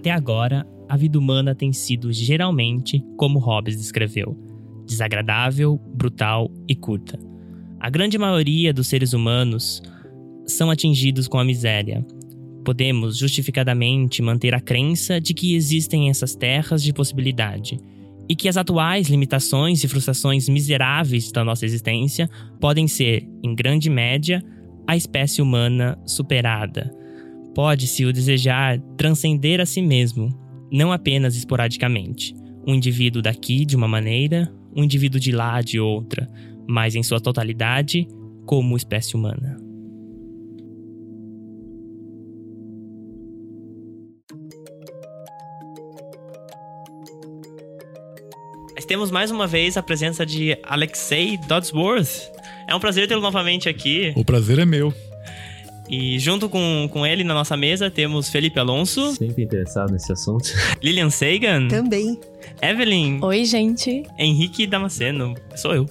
até agora, a vida humana tem sido geralmente como Hobbes descreveu: desagradável, brutal e curta. A grande maioria dos seres humanos são atingidos com a miséria. Podemos justificadamente manter a crença de que existem essas terras de possibilidade e que as atuais limitações e frustrações miseráveis da nossa existência podem ser, em grande média, a espécie humana superada. Pode-se o desejar transcender a si mesmo, não apenas esporadicamente. Um indivíduo daqui de uma maneira, um indivíduo de lá de outra, mas em sua totalidade, como espécie humana. temos mais uma vez a presença de Alexei Dodsworth. É um prazer tê-lo novamente aqui. O prazer é meu. E junto com, com ele na nossa mesa temos Felipe Alonso. Sempre interessado nesse assunto. Lilian Sagan. Também. Evelyn. Oi, gente. Henrique Damasceno. Sou eu.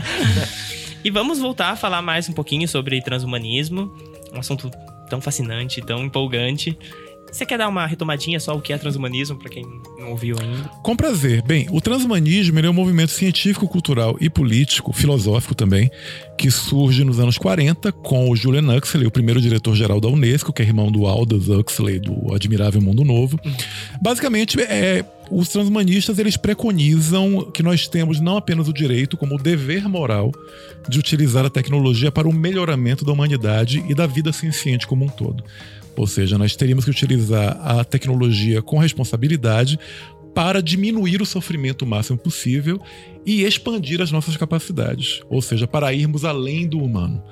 e vamos voltar a falar mais um pouquinho sobre transhumanismo. Um assunto tão fascinante, tão empolgante. Você quer dar uma retomadinha só o que é transhumanismo para quem não ouviu ainda? Com prazer. Bem, o transhumanismo é um movimento científico, cultural e político, filosófico também, que surge nos anos 40 com o Julian Huxley, o primeiro diretor-geral da Unesco, que é irmão do Aldous Huxley, do Admirável Mundo Novo. Uhum. Basicamente, é, os transhumanistas eles preconizam que nós temos não apenas o direito, como o dever moral de utilizar a tecnologia para o melhoramento da humanidade e da vida ciente como um todo. Ou seja, nós teríamos que utilizar a tecnologia com responsabilidade para diminuir o sofrimento o máximo possível e expandir as nossas capacidades, ou seja, para irmos além do humano.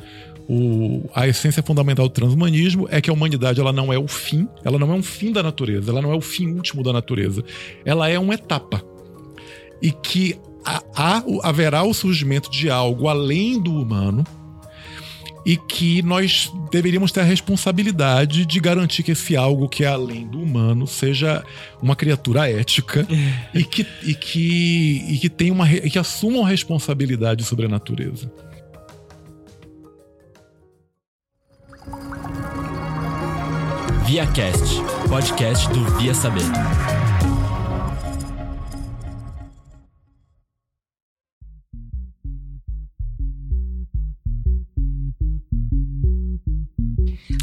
O, a essência fundamental do transhumanismo é que a humanidade ela não é o fim, ela não é um fim da natureza, ela não é o fim último da natureza, ela é uma etapa. E que haverá o surgimento de algo além do humano, e que nós deveríamos ter a responsabilidade de garantir que esse algo que é além do humano seja uma criatura ética e que, e que, e que, tenha uma, e que assuma uma responsabilidade sobre a natureza. ViaCast, podcast do Via Saber.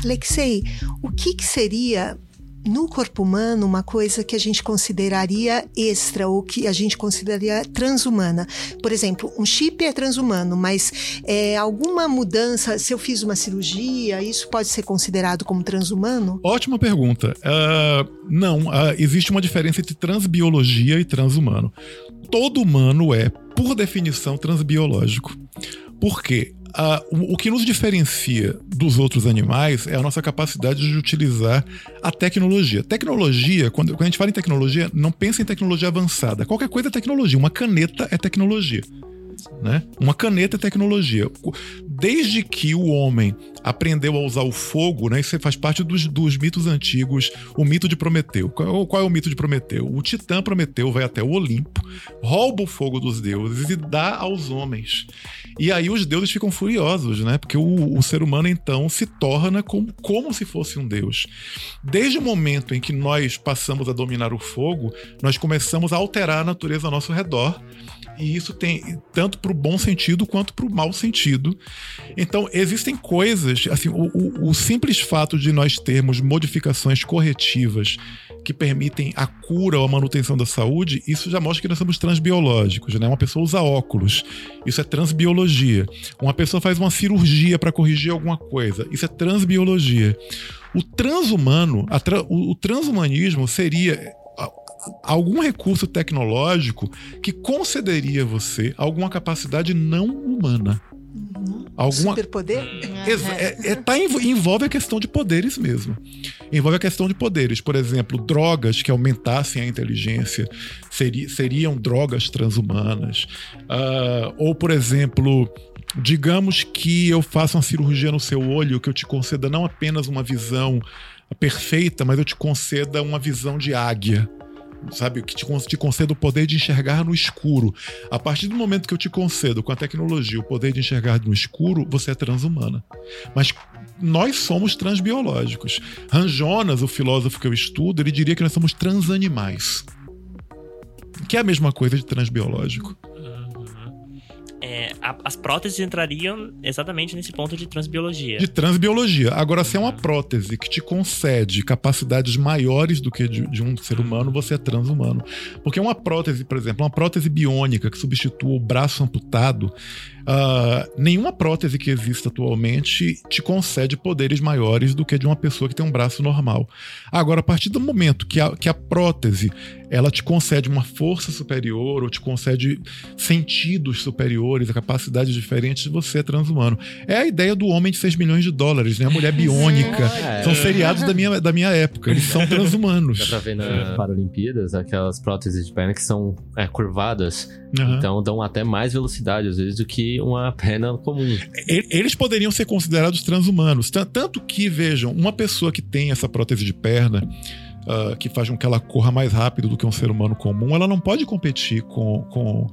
Alexei, o que, que seria no corpo humano uma coisa que a gente consideraria extra ou que a gente consideraria transhumana. Por exemplo, um chip é transhumano, mas é, alguma mudança, se eu fiz uma cirurgia, isso pode ser considerado como transhumano? Ótima pergunta. Uh, não, uh, existe uma diferença entre transbiologia e transhumano. Todo humano é, por definição, transbiológico. Por quê? Uh, o, o, que nos diferencia dos outros animais é a nossa capacidade de utilizar a tecnologia. Tecnologia, quando, quando a gente fala em tecnologia, não pensa em tecnologia avançada. Qualquer coisa é tecnologia. Uma caneta é tecnologia. Né? Uma caneta é tecnologia. Desde que o homem aprendeu a usar o fogo, né? Isso faz parte dos, dos mitos antigos. O mito de Prometeu. Qual, qual, é o mito de Prometeu? O Titã Prometeu vai até o Olimpo, rouba o fogo dos deuses e dá aos homens. E aí os deuses ficam furiosos, né? Porque o, o ser humano então se torna como, como se fosse um deus. Desde o momento em que nós passamos a dominar o fogo, nós começamos a alterar a natureza ao nosso redor e isso tem tanto para o bom sentido quanto para o mau sentido. Então, existem coisas, assim, o, o, o, simples fato de nós termos modificações corretivas que permitem a cura ou a manutenção da saúde, isso já mostra que nós somos transbiológicos, né? Uma pessoa usa óculos, isso é transbiologia. Uma pessoa faz uma cirurgia para corrigir alguma coisa, isso é transbiologia. O transhumano, tra o, o transhumanismo seria algum recurso tecnológico que concederia a você alguma capacidade não humana. Uhum. Alguma... Superpoder? É, é, tá, envolve a questão de poderes mesmo. Envolve a questão de poderes. Por exemplo, drogas que aumentassem a inteligência seria, seriam drogas transhumanas. Uh, ou, por exemplo, digamos que eu faça uma cirurgia no seu olho que eu te conceda não apenas uma visão perfeita, mas eu te conceda uma visão de águia sabe? Que te, te conceda o poder de enxergar no escuro. A partir do momento que eu te concedo com a tecnologia o poder de enxergar no escuro, você é transhumana. Mas nós somos transbiológicos. Ranjonas, o filósofo que eu estudo, ele diria que nós somos transanimais. Que é a mesma coisa de transbiológico. É, a, as próteses entrariam exatamente nesse ponto de transbiologia. De transbiologia. Agora, se é uma prótese que te concede capacidades maiores do que de, de um ser humano, você é transhumano. Porque uma prótese, por exemplo, uma prótese biônica que substitua o braço amputado, Uh, nenhuma prótese que exista atualmente te concede poderes maiores do que de uma pessoa que tem um braço normal. Agora, a partir do momento que a, que a prótese ela te concede uma força superior ou te concede sentidos superiores, capacidades diferentes, você é transhumano. É a ideia do homem de 6 milhões de dólares, né? A mulher biônica. É. São seriados da minha, da minha época. Eles são transhumanos. Dá pra ver nas Paralimpíadas aquelas próteses de perna que são é, curvadas. Uhum. Então dão até mais velocidade, às vezes, do que uma perna comum. Eles poderiam ser considerados transhumanos. Tanto que, vejam, uma pessoa que tem essa prótese de perna. Uh, que faz com que ela corra mais rápido do que um ser humano comum, ela não pode competir com, com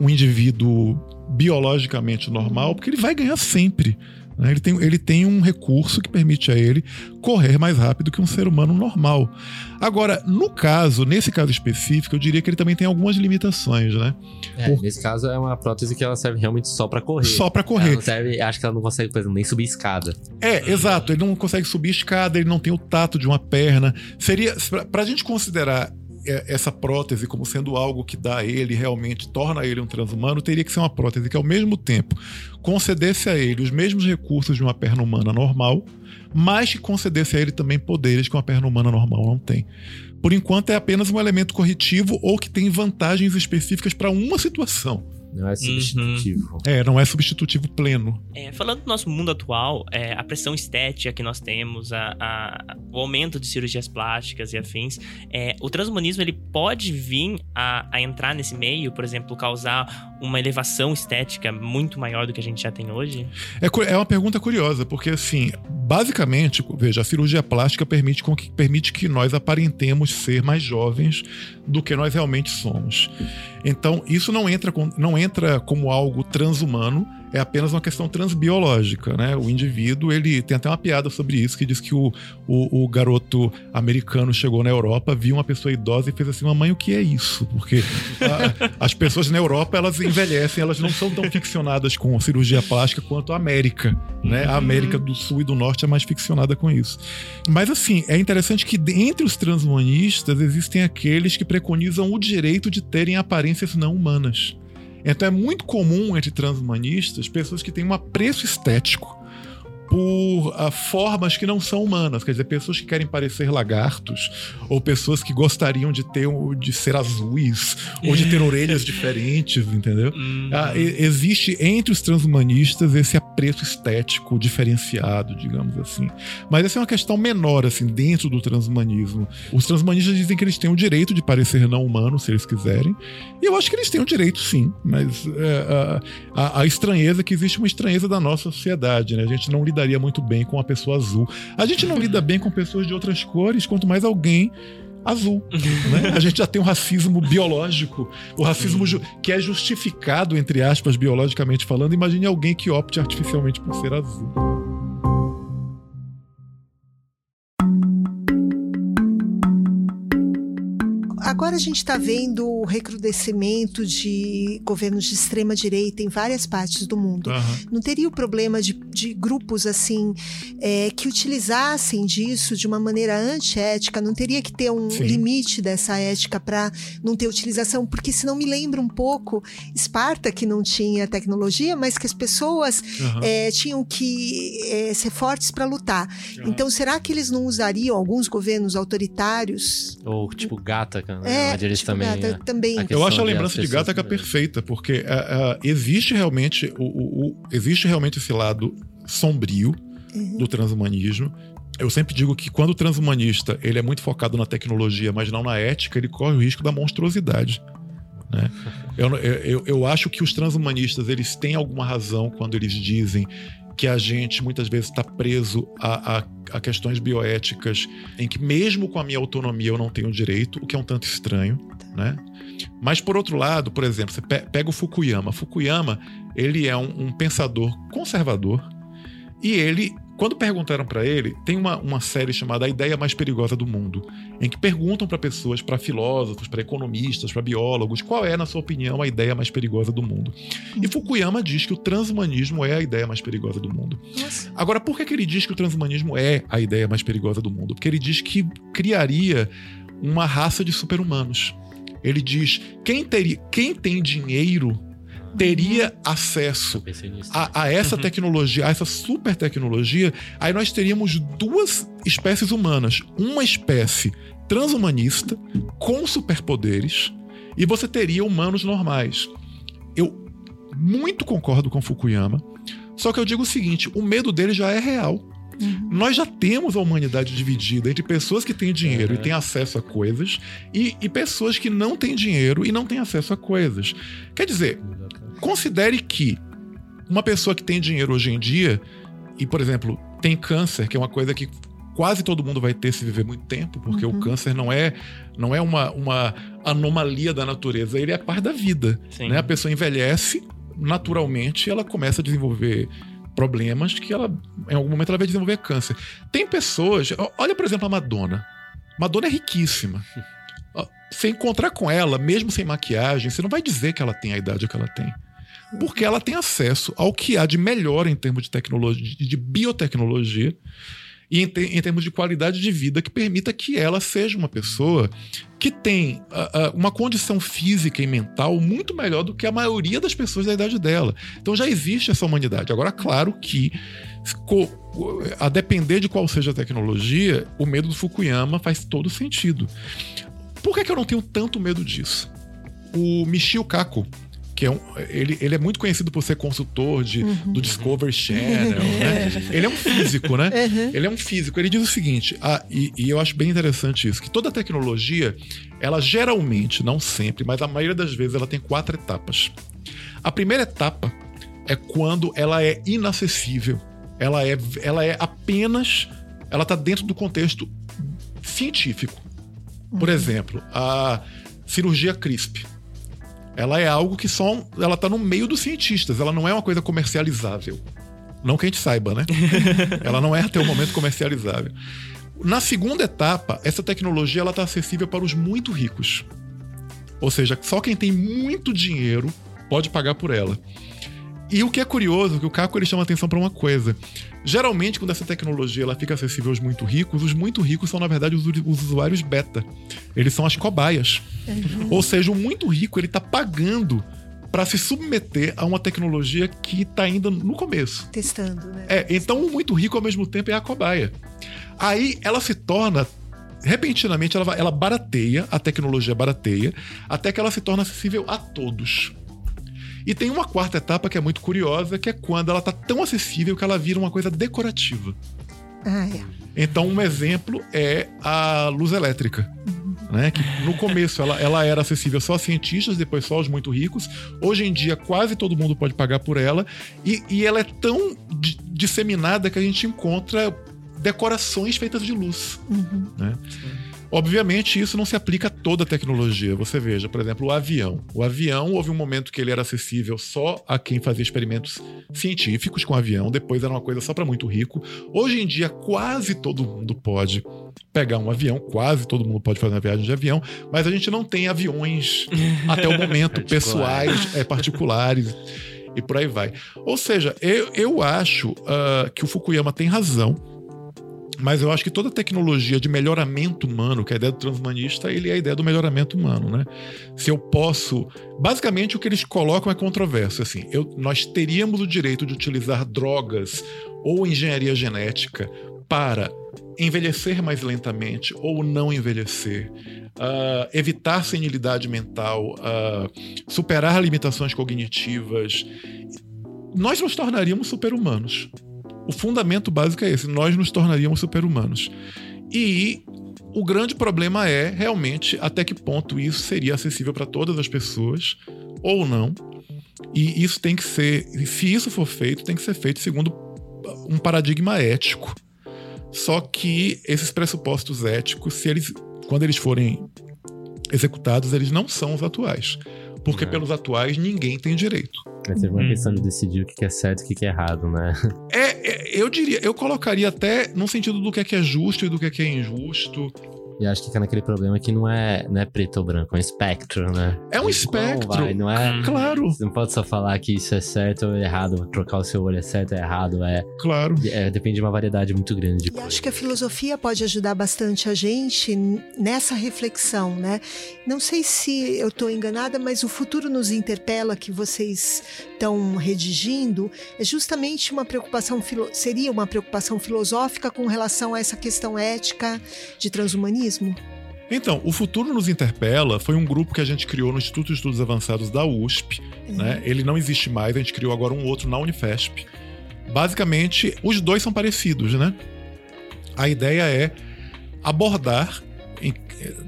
um indivíduo biologicamente normal, porque ele vai ganhar sempre. Né? Ele, tem, ele tem um recurso que permite a ele correr mais rápido que um ser humano normal. Agora, no caso, nesse caso específico, eu diria que ele também tem algumas limitações, né? É, Por... Nesse caso, é uma prótese que ela serve realmente só para correr. Só para correr. Serve, acho que ela não consegue, por exemplo, nem subir escada. É, exato. Ele não consegue subir escada, ele não tem o tato de uma perna. Seria, pra gente considerar essa prótese como sendo algo que dá a ele, realmente torna ele um transhumano, teria que ser uma prótese que, ao mesmo tempo, concedesse a ele os mesmos recursos de uma perna humana normal, mas que concedesse a ele também poderes que uma perna humana normal não tem. Por enquanto, é apenas um elemento corretivo ou que tem vantagens específicas para uma situação. Não é substitutivo. Uhum. É, não é substitutivo pleno. É, falando do nosso mundo atual, é, a pressão estética que nós temos, a, a, o aumento de cirurgias plásticas e afins, é, o transhumanismo ele pode vir a, a, entrar nesse meio, por exemplo, causar uma elevação estética muito maior do que a gente já tem hoje? É, é uma pergunta curiosa, porque assim, basicamente, veja, a cirurgia plástica permite, que, permite que nós aparentemos ser mais jovens do que nós realmente somos. Então, isso não entra, com, não entra como algo transhumano, é apenas uma questão transbiológica, né? O indivíduo, ele tem até uma piada sobre isso, que diz que o, o, o, garoto americano chegou na Europa, viu uma pessoa idosa e fez assim, mamãe, o que é isso? Porque a, as pessoas na Europa, elas envelhecem, elas não são tão ficcionadas com cirurgia plástica quanto a América, né? A América do Sul e do Norte é mais ficcionada com isso. Mas assim, é interessante que entre os transhumanistas existem aqueles que preconizam o direito de terem aparências não humanas. Então é muito comum entre transhumanistas pessoas que têm um apreço estético por uh, formas que não são humanas, quer dizer, pessoas que querem parecer lagartos, ou pessoas que gostariam de ter de ser azuis, ou de ter orelhas diferentes, entendeu? Uh, existe entre os transhumanistas esse apreço estético diferenciado, digamos assim. Mas essa é uma questão menor, assim, dentro do transhumanismo. Os transhumanistas dizem que eles têm o direito de parecer não humanos, se eles quiserem, e eu acho que eles têm o direito, sim, mas uh, a, a estranheza é que existe uma estranheza da nossa sociedade, né? A gente não lida lidaria muito bem com uma pessoa azul. A gente não lida bem com pessoas de outras cores, quanto mais alguém azul. Né? A gente já tem um racismo biológico, o racismo que é justificado, entre aspas, biologicamente falando. Imagine alguém que opte artificialmente por ser azul. Agora a gente está vendo o recrudescimento de governos de extrema direita em várias partes do mundo. Uhum. Não teria o problema de, de grupos assim é, que utilizassem disso de uma maneira antiética? Não teria que ter um Sim. limite dessa ética para não ter utilização? Porque senão me lembra um pouco Esparta que não tinha tecnologia, mas que as pessoas uhum. é, tinham que é, ser fortes para lutar. Uhum. Então será que eles não usariam alguns governos autoritários? Ou tipo Gata, né? É, onde eles tipo, também. Gata, também. Eu acho a lembrança de, de Gataca perfeita, porque uh, uh, existe realmente o, o, o, existe realmente esse lado sombrio uhum. do transhumanismo. Eu sempre digo que quando o transhumanista ele é muito focado na tecnologia, mas não na ética, ele corre o risco da monstruosidade. Né? Eu, eu, eu acho que os transhumanistas eles têm alguma razão quando eles dizem que a gente muitas vezes está preso a, a, a, questões bioéticas em que mesmo com a minha autonomia eu não tenho direito, o que é um tanto estranho, né? Mas por outro lado, por exemplo, você pega o Fukuyama. Fukuyama ele é um, um pensador conservador e ele Quando perguntaram para ele, tem uma, uma série chamada A Ideia Mais Perigosa do Mundo, em que perguntam para pessoas, para filósofos, para economistas, para biólogos, qual é, na sua opinião, a ideia mais perigosa do mundo. E Fukuyama diz que o transhumanismo é a ideia mais perigosa do mundo. Nossa. Agora, por que, que ele diz que o transhumanismo é a ideia mais perigosa do mundo? Porque ele diz que criaria uma raça de super-humanos. Ele diz: quem, teria, quem tem dinheiro teria acesso a, a essa uhum. tecnologia, a essa super tecnologia, aí nós teríamos duas espécies humanas. Uma espécie transhumanista com superpoderes e você teria humanos normais. Eu muito concordo com Fukuyama, só que eu digo o seguinte: o medo dele já é real. Uhum. Nós já temos a humanidade dividida entre pessoas que têm dinheiro uhum. e têm acesso a coisas e, e, pessoas que não têm dinheiro e não têm acesso a coisas. Quer dizer, considere que uma pessoa que tem dinheiro hoje em dia e, por exemplo, tem câncer, que é uma coisa que quase todo mundo vai ter se viver muito tempo, porque uhum. o câncer não é não é uma, uma anomalia da natureza, ele é parte da vida. Né? A pessoa envelhece naturalmente, ela começa a desenvolver problemas que ela, em algum momento, ela vai desenvolver câncer. Tem pessoas. Olha, por exemplo, a Madonna. Madonna é riquíssima. Você encontrar com ela, mesmo sem maquiagem, você não vai dizer que ela tem a idade que ela tem. Porque ela tem acesso ao que há de melhor em termos de tecnologia, de biotecnologia, e em, te, em, termos de qualidade de vida que permita que ela seja uma pessoa que tem uh, uh, uma condição física e mental muito melhor do que a maioria das pessoas da idade dela. Então já existe essa humanidade. Agora, claro que a depender de qual seja a tecnologia, o medo do Fukuyama faz todo sentido. Por que, que eu não tenho tanto medo disso? O Michio Kaku, que é um, ele, ele é muito conhecido por ser consultor de, uhum. do Discovery Channel, né? Ele é um físico, né? Uhum. Ele é um físico. Ele diz o seguinte, ah, e, e, eu acho bem interessante isso, que toda tecnologia, ela geralmente, não sempre, mas a maioria das vezes, ela tem quatro etapas. A primeira etapa é quando ela é inacessível. Ela é, ela é apenas. Ela está dentro do contexto científico. Por uhum. exemplo, a cirurgia CRISP ela é algo que só ela tá no meio dos cientistas, ela não é uma coisa comercializável. Não que a gente saiba, né? ela não é até o momento comercializável. Na segunda etapa, essa tecnologia ela tá acessível para os muito ricos. Ou seja, só quem tem muito dinheiro pode pagar por ela. E o que é curioso, que o Caco ele chama atenção para uma coisa. Geralmente, quando essa tecnologia ela fica acessível aos muito ricos, os muito ricos são, na verdade, os, os usuários beta. Eles são as cobaias. Uhum. Ou seja, o muito rico ele está pagando para se submeter a uma tecnologia que está ainda no começo. Testando, né? É, então o muito rico ao mesmo tempo é a cobaia. Aí ela se torna repentinamente ela, ela barateia, a tecnologia barateia, até que ela se torna acessível a todos. E tem uma quarta etapa que é muito curiosa, que é quando ela tá tão acessível que ela vira uma coisa decorativa. Ah, é. Então, um exemplo é a luz elétrica. Né? Que no começo ela, ela era acessível só a cientistas, depois só aos muito ricos. Hoje em dia, quase todo mundo pode pagar por ela. E, e ela é tão disseminada que a gente encontra decorações feitas de luz. Uhum. Né? Obviamente, isso não se aplica a toda a tecnologia. Você veja, por exemplo, o avião. O avião, houve um momento que ele era acessível só a quem fazia experimentos científicos com avião, depois era uma coisa só para muito rico. Hoje em dia, quase todo mundo pode pegar um avião, quase todo mundo pode fazer uma viagem de avião, mas a gente não tem aviões até o momento pessoais, é, particulares e por aí vai. Ou seja, eu, eu acho uh, que o Fukuyama tem razão mas eu acho que toda tecnologia de melhoramento humano, que é a ideia do transhumanista, ele é a ideia do melhoramento humano, né? Se eu posso. Basicamente, o que eles colocam é controverso. Assim, eu, nós teríamos o direito de utilizar drogas ou engenharia genética para envelhecer mais lentamente ou não envelhecer, uh, evitar senilidade mental, uh, superar limitações cognitivas. Nós nos tornaríamos super-humanos. O fundamento básico é esse: nós nos tornaríamos super-humanos. E o grande problema é realmente até que ponto isso seria acessível para todas as pessoas ou não. E isso tem que ser, se isso for feito, tem que ser feito segundo um paradigma ético. Só que esses pressupostos éticos, se eles, quando eles forem executados, eles não são os atuais. Porque é. pelos atuais ninguém tem direito. É sempre uma hum. questão de decidir o que é certo e o que é errado, né? É, é, eu diria, eu colocaria até no sentido do que é, que é justo e do que é, que é injusto. E acho que fica naquele problema que não é, não é preto ou branco, é um espectro, né? É um espectro. Vai, não é? Claro. Você não pode só falar que isso é certo ou errado, trocar o seu olho é certo ou é errado, é. Claro. É, depende de uma variedade muito grande de e coisas. acho que a filosofia pode ajudar bastante a gente nessa reflexão, né? Não sei se eu estou enganada, mas o futuro nos interpela que vocês estão redigindo é justamente uma preocupação seria uma preocupação filosófica com relação a essa questão ética de transhumanismo então, o Futuro nos Interpela foi um grupo que a gente criou no Instituto de Estudos Avançados da USP. Uhum. Né? Ele não existe mais, a gente criou agora um outro na Unifesp. Basicamente, os dois são parecidos, né? A ideia é abordar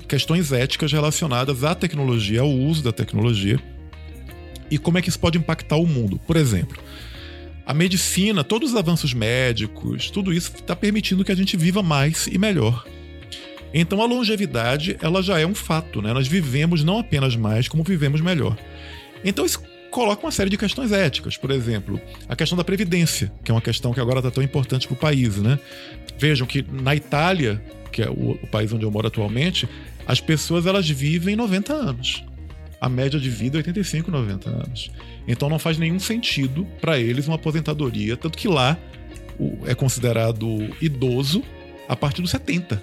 questões éticas relacionadas à tecnologia, ao uso da tecnologia e como é que isso pode impactar o mundo. Por exemplo, a medicina, todos os avanços médicos, tudo isso está permitindo que a gente viva mais e melhor. Então a longevidade, ela já é um fato, né? Nós vivemos não apenas mais, como vivemos melhor. Então isso coloca uma série de questões éticas, por exemplo, a questão da previdência, que é uma questão que agora está tão importante para o país, né? Vejam que na Itália, que é o, o país onde eu moro atualmente, as pessoas elas vivem 90 anos. A média de vida é 85, 90 anos. Então não faz nenhum sentido para eles uma aposentadoria, tanto que lá é considerado idoso a partir dos 70.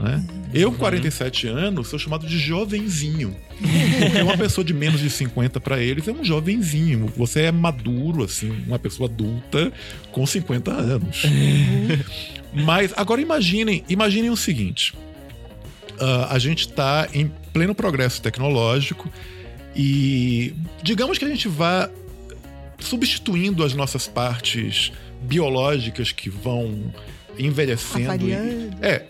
Né? Eu, com 47 anos, sou chamado de jovenzinho. Porque uma pessoa de menos de 50 para eles é um jovenzinho. Você é maduro, assim, uma pessoa adulta com 50 anos. Mas agora imaginem, imaginem o seguinte: uh, a gente está em pleno progresso tecnológico e digamos que a gente vá substituindo as nossas partes biológicas que vão envelhecendo. E, é,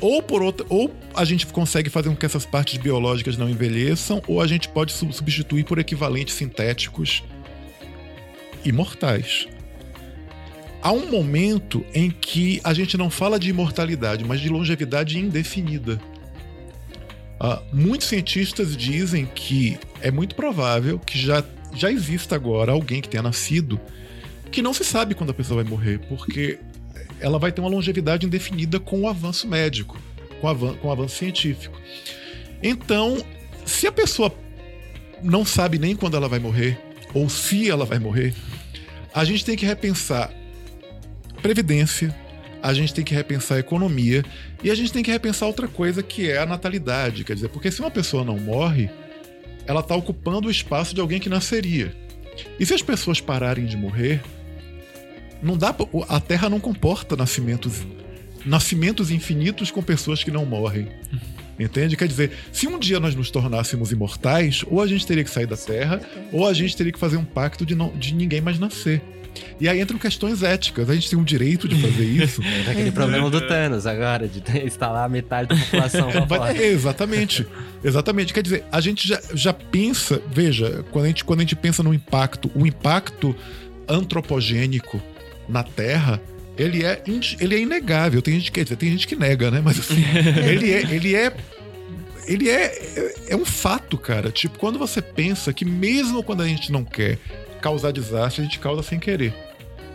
ou por outra, ou a gente consegue fazer com que essas partes biológicas não envelheçam, ou a gente pode substituir por equivalentes sintéticos imortais. Há um momento em que a gente não fala de imortalidade, mas de longevidade indefinida. Uh, muitos cientistas dizem que é muito provável que já, já exista agora alguém que tenha nascido que não se sabe quando a pessoa vai morrer, porque ela vai ter uma longevidade indefinida com o avanço médico, com o avanço, com o avanço científico. Então, se a pessoa não sabe nem quando ela vai morrer, ou se ela vai morrer, a gente tem que repensar previdência, a gente tem que repensar a economia e a gente tem que repensar outra coisa que é a natalidade. Quer dizer, porque se uma pessoa não morre, ela está ocupando o espaço de alguém que nasceria. E se as pessoas pararem de morrer, não dá a Terra não comporta nascimentos nascimentos infinitos com pessoas que não morrem. Entende? Quer dizer, se um dia nós nos tornássemos imortais, ou a gente teria que sair da Terra, ou a gente teria que fazer um pacto de, não, de ninguém mais nascer. E aí entram questões éticas. A gente tem um direito de fazer isso. É aquele problema do Thanos agora, de instalar metade da população. É, exatamente. Exatamente. Quer dizer, a gente já, já pensa, veja, quando a, gente, quando a gente pensa no impacto, o impacto antropogênico na Terra, ele é, ele é inegável. Tem gente que, tem gente que nega, né? Mas assim, ele é, ele é ele é, é um fato, cara. Tipo, quando você pensa que mesmo quando a gente não quer causar desastre, a gente causa sem querer.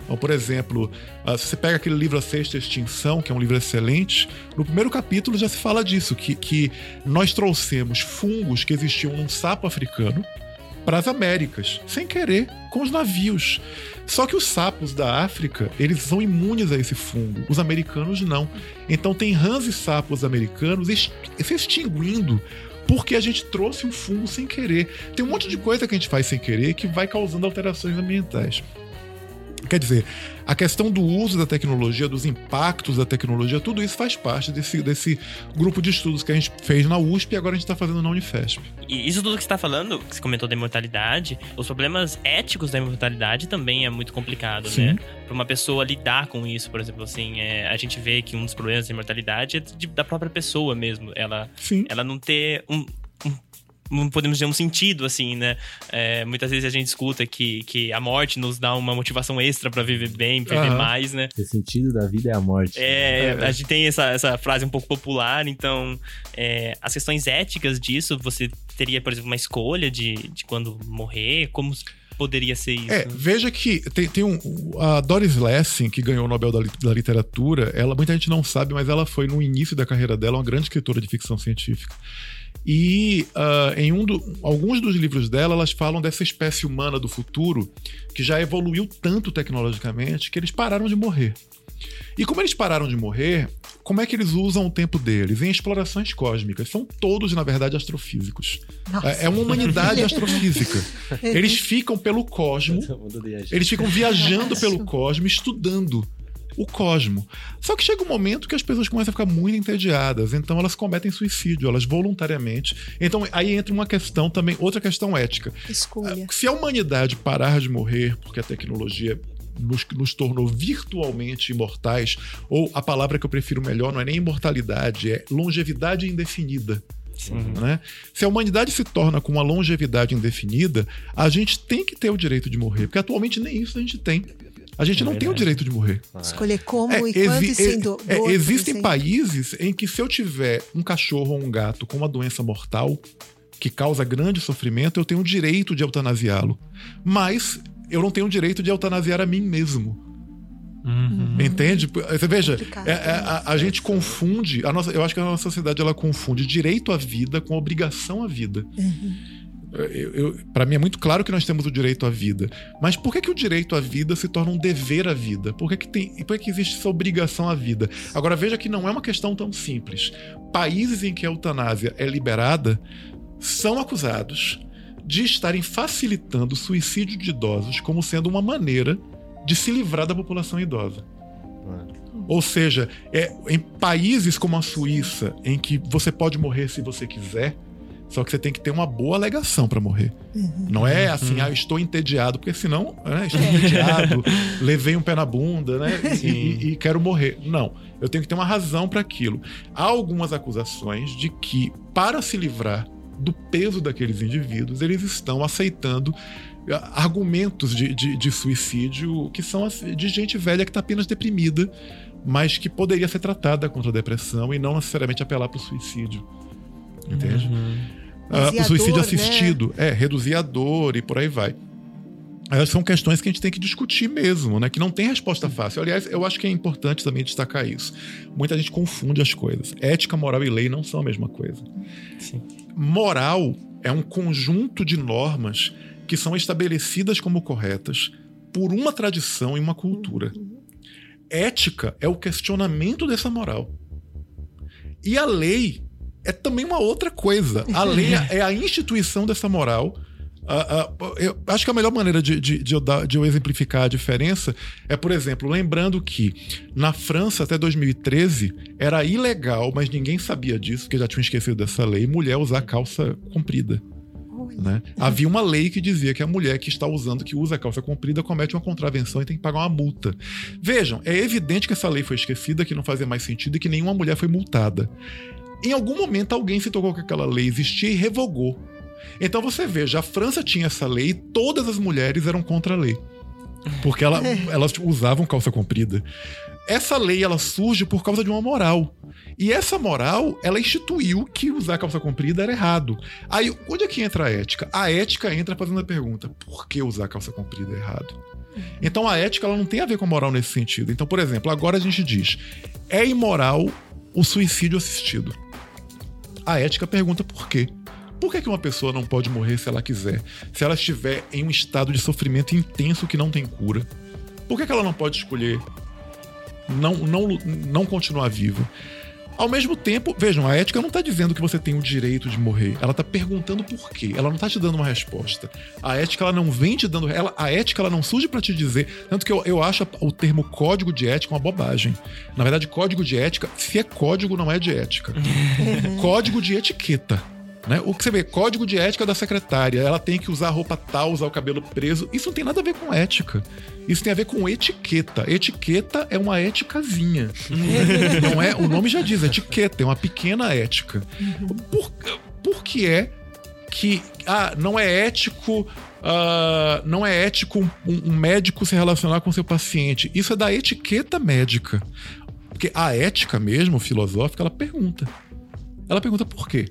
Então, por exemplo, ah, se você pega aquele livro A Sexta Extinção, que é um livro excelente, no primeiro capítulo já se fala disso, que, que nós trouxemos fungos que existiam num sapo africano para as Américas, sem querer, com os navios. Só que os sapos da África, eles são imunes a esse fungo. Os americanos não. Então tem rãs e sapos americanos se extinguindo porque a gente trouxe um fungo sem querer. Tem um monte de coisa que a gente faz sem querer que vai causando alterações ambientais. Quer dizer, a questão do uso da tecnologia, dos impactos da tecnologia, tudo isso faz parte desse, desse grupo de estudos que a gente fez na USP e agora a gente está fazendo na Unifesp. E isso tudo que você está falando, que você comentou da imortalidade, os problemas éticos da imortalidade também é muito complicado, Sim. né? Para uma pessoa lidar com isso, por exemplo, assim, é, a gente vê que um dos problemas da imortalidade é de, da própria pessoa mesmo. Ela, Sim. ela não ter um, um podemos dizer, um sentido, assim, né? É, muitas vezes a gente escuta que, que a morte nos dá uma motivação extra para viver bem, viver uhum. mais, né? O sentido da vida é a morte. É, é, a gente tem essa, essa frase um pouco popular, então é, as questões éticas disso, você teria, por exemplo, uma escolha de, de quando morrer, como poderia ser isso? É, veja que tem, tem um. A Doris Lessing, que ganhou o Nobel da, da, Literatura, ela, muita gente não sabe, mas ela foi, no início da carreira dela, uma grande escritora de ficção científica. E uh, em um do, alguns dos livros dela, elas falam dessa espécie humana do futuro que já evoluiu tanto tecnologicamente que eles pararam de morrer. E como eles pararam de morrer, como é que eles usam o tempo deles? Em explorações cósmicas. São todos, na verdade, astrofísicos. Nossa. É uma humanidade astrofísica. Eles ficam pelo cosmo, eles ficam viajando pelo cosmo, estudando o cosmo. Só que chega um momento que as pessoas começam a ficar muito entediadas, então elas cometem suicídio, elas voluntariamente. Então aí entra uma questão também, outra questão ética. Escolha. Se a humanidade parar de morrer porque a tecnologia nos, nos, tornou virtualmente imortais, ou a palavra que eu prefiro melhor não é nem imortalidade, é longevidade indefinida. Né? Se a humanidade se torna com uma longevidade indefinida, a gente tem que ter o direito de morrer, porque atualmente nem isso a gente tem. A gente é não tem o direito de morrer. Escolher como é, e quando e sem do, é, Existem países em que se eu tiver um cachorro ou um gato com uma doença mortal que causa grande sofrimento, eu tenho o direito de eutanasiá-lo. Mas eu não tenho o direito de eutanasiar a mim mesmo. Uhum. Entende? Você veja, é, é, a, a, gente confunde, a nossa, eu acho que a nossa sociedade ela confunde direito à vida com obrigação à vida. Uhum. Para mim é muito claro que nós temos o direito à vida, mas por que, que o direito à vida se torna um dever à vida? Por que, que, tem, por que, que existe essa obrigação à vida? Agora veja que não é uma questão tão simples. Países em que a eutanásia é liberada são acusados de estarem facilitando o suicídio de idosos como sendo uma maneira de se livrar da população idosa. Ou seja, é, em países como a Suíça, em que você pode morrer se você quiser, só que você tem que ter uma boa alegação para morrer. Uhum. Não é assim, uhum. ah, estou entediado, porque senão, né, estou entediado, levei um pé na bunda, né, e, e, e, quero morrer. Não, eu tenho que ter uma razão para aquilo. Há algumas acusações de que, para se livrar do peso daqueles indivíduos, eles estão aceitando ah, argumentos de, de, de suicídio que são assim, de gente velha que está apenas deprimida, mas que poderia ser tratada contra a depressão e não necessariamente apelar para o suicídio. Entende? Uhum. Uh, o suicídio né? assistido, né? é, reduzir a dor e por aí vai. Essas são questões que a gente tem que discutir mesmo, né? Que não tem resposta fácil. Aliás, eu acho que é importante também destacar isso. Muita gente confunde as coisas. Ética, moral e lei não são a mesma coisa. Sim moral é um conjunto de normas que são estabelecidas como corretas por uma tradição e uma cultura. Ética é o questionamento dessa moral. E a lei é também uma outra coisa. A lei é a instituição dessa moral Uh, uh, eu acho que a melhor maneira de, de, de, eu dar, de, eu exemplificar a diferença é, por exemplo, lembrando que na França, até 2013, era ilegal, mas ninguém sabia disso, porque já tinham esquecido dessa lei, mulher usar calça comprida. Né? Havia uma lei que dizia que a mulher que está usando, que usa calça comprida, comete uma contravenção e tem que pagar uma multa. Vejam, é evidente que essa lei foi esquecida, que não fazia mais sentido e que nenhuma mulher foi multada. Em algum momento, alguém se tocou que aquela lei existia e revogou. Então você veja, a França tinha essa lei e todas as mulheres eram contra a lei. Porque ela, elas usavam calça comprida. Essa lei ela surge por causa de uma moral. E essa moral, ela instituiu que usar calça comprida era errado. Aí, onde é que entra a ética? A ética entra fazendo a pergunta: por que usar calça comprida é errado? Então a ética ela não tem a ver com a moral nesse sentido. Então, por exemplo, agora a gente diz: é imoral o suicídio assistido. A ética pergunta por quê? Por que, que uma pessoa não pode morrer se ela quiser? Se ela estiver em um estado de sofrimento intenso que não tem cura? Por que, que ela não pode escolher não, não, não continuar viva? Ao mesmo tempo, vejam, a ética não está dizendo que você tem o direito de morrer. Ela está perguntando por quê. Ela não está te dando uma resposta. A ética ela não vem te dando. Ela, a ética ela não surge para te dizer. Tanto que eu, eu acho o termo código de ética uma bobagem. Na verdade, código de ética, se é código, não é de ética. código de etiqueta. Né? O que você vê, código de ética da secretária, ela tem que usar roupa tal, usar o cabelo preso. Isso não tem nada a ver com ética. Isso tem a ver com etiqueta. Etiqueta é uma éticazinha. não é? O nome já diz, etiqueta, é uma pequena ética. Por, por que é que ah, não é ético uh, não é ético um, um médico se relacionar com seu paciente? Isso é da etiqueta médica. Porque a ética mesmo, filosófica, ela pergunta. Ela pergunta por quê?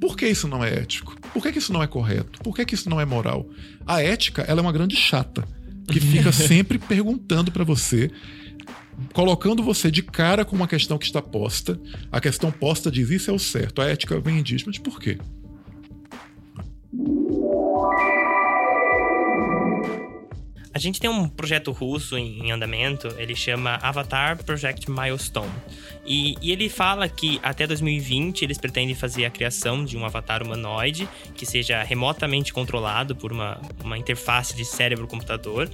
Por que isso não é ético? Por que, que isso não é correto? Por que, que isso não é moral? A ética, ela é uma grande chata que fica sempre perguntando para você, colocando você de cara com uma questão que está posta. A questão posta diz isso é o certo. A ética vem e diz, mas por quê? Gente tem um projeto russo em, andamento, ele chama Avatar Project Milestone. E, e, ele fala que até 2020 eles pretendem fazer a criação de um avatar humanoide que seja remotamente controlado por uma, uma interface de cérebro-computador.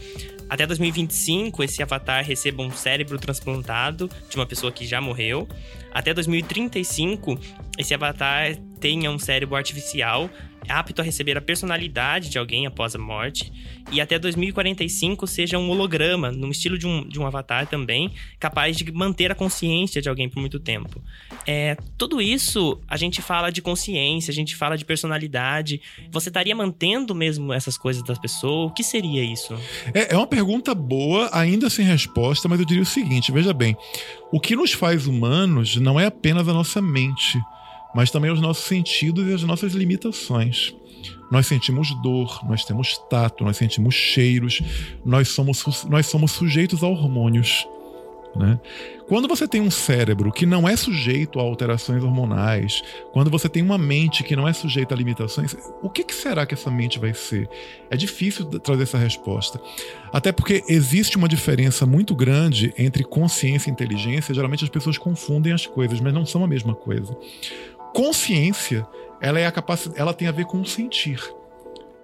Até 2025, esse avatar receba um cérebro transplantado de uma pessoa que já morreu. Até 2035, esse avatar tenha um cérebro artificial apto a receber a personalidade de alguém após a morte, e até 2045 seja um holograma, no estilo de um, de um avatar também, capaz de manter a consciência de alguém por muito tempo. É, tudo isso a gente fala de consciência, a gente fala de personalidade. Você estaria mantendo mesmo essas coisas das pessoas? O que seria isso? É, é uma pergunta boa, ainda sem resposta, mas eu diria o seguinte: veja bem, o que nos faz humanos não é apenas a nossa mente mas também os nossos sentidos e as nossas limitações. Nós sentimos dor, nós temos tato, nós sentimos cheiros, nós somos, nós somos sujeitos a hormônios. Né? Quando você tem um cérebro que não é sujeito a alterações hormonais, quando você tem uma mente que não é sujeita a limitações, o que, que será que essa mente vai ser? É difícil trazer essa resposta. Até porque existe uma diferença muito grande entre consciência e inteligência. Geralmente as pessoas confundem as coisas, mas não são a mesma coisa consciência, ela é a capacidade, ela tem a ver com sentir.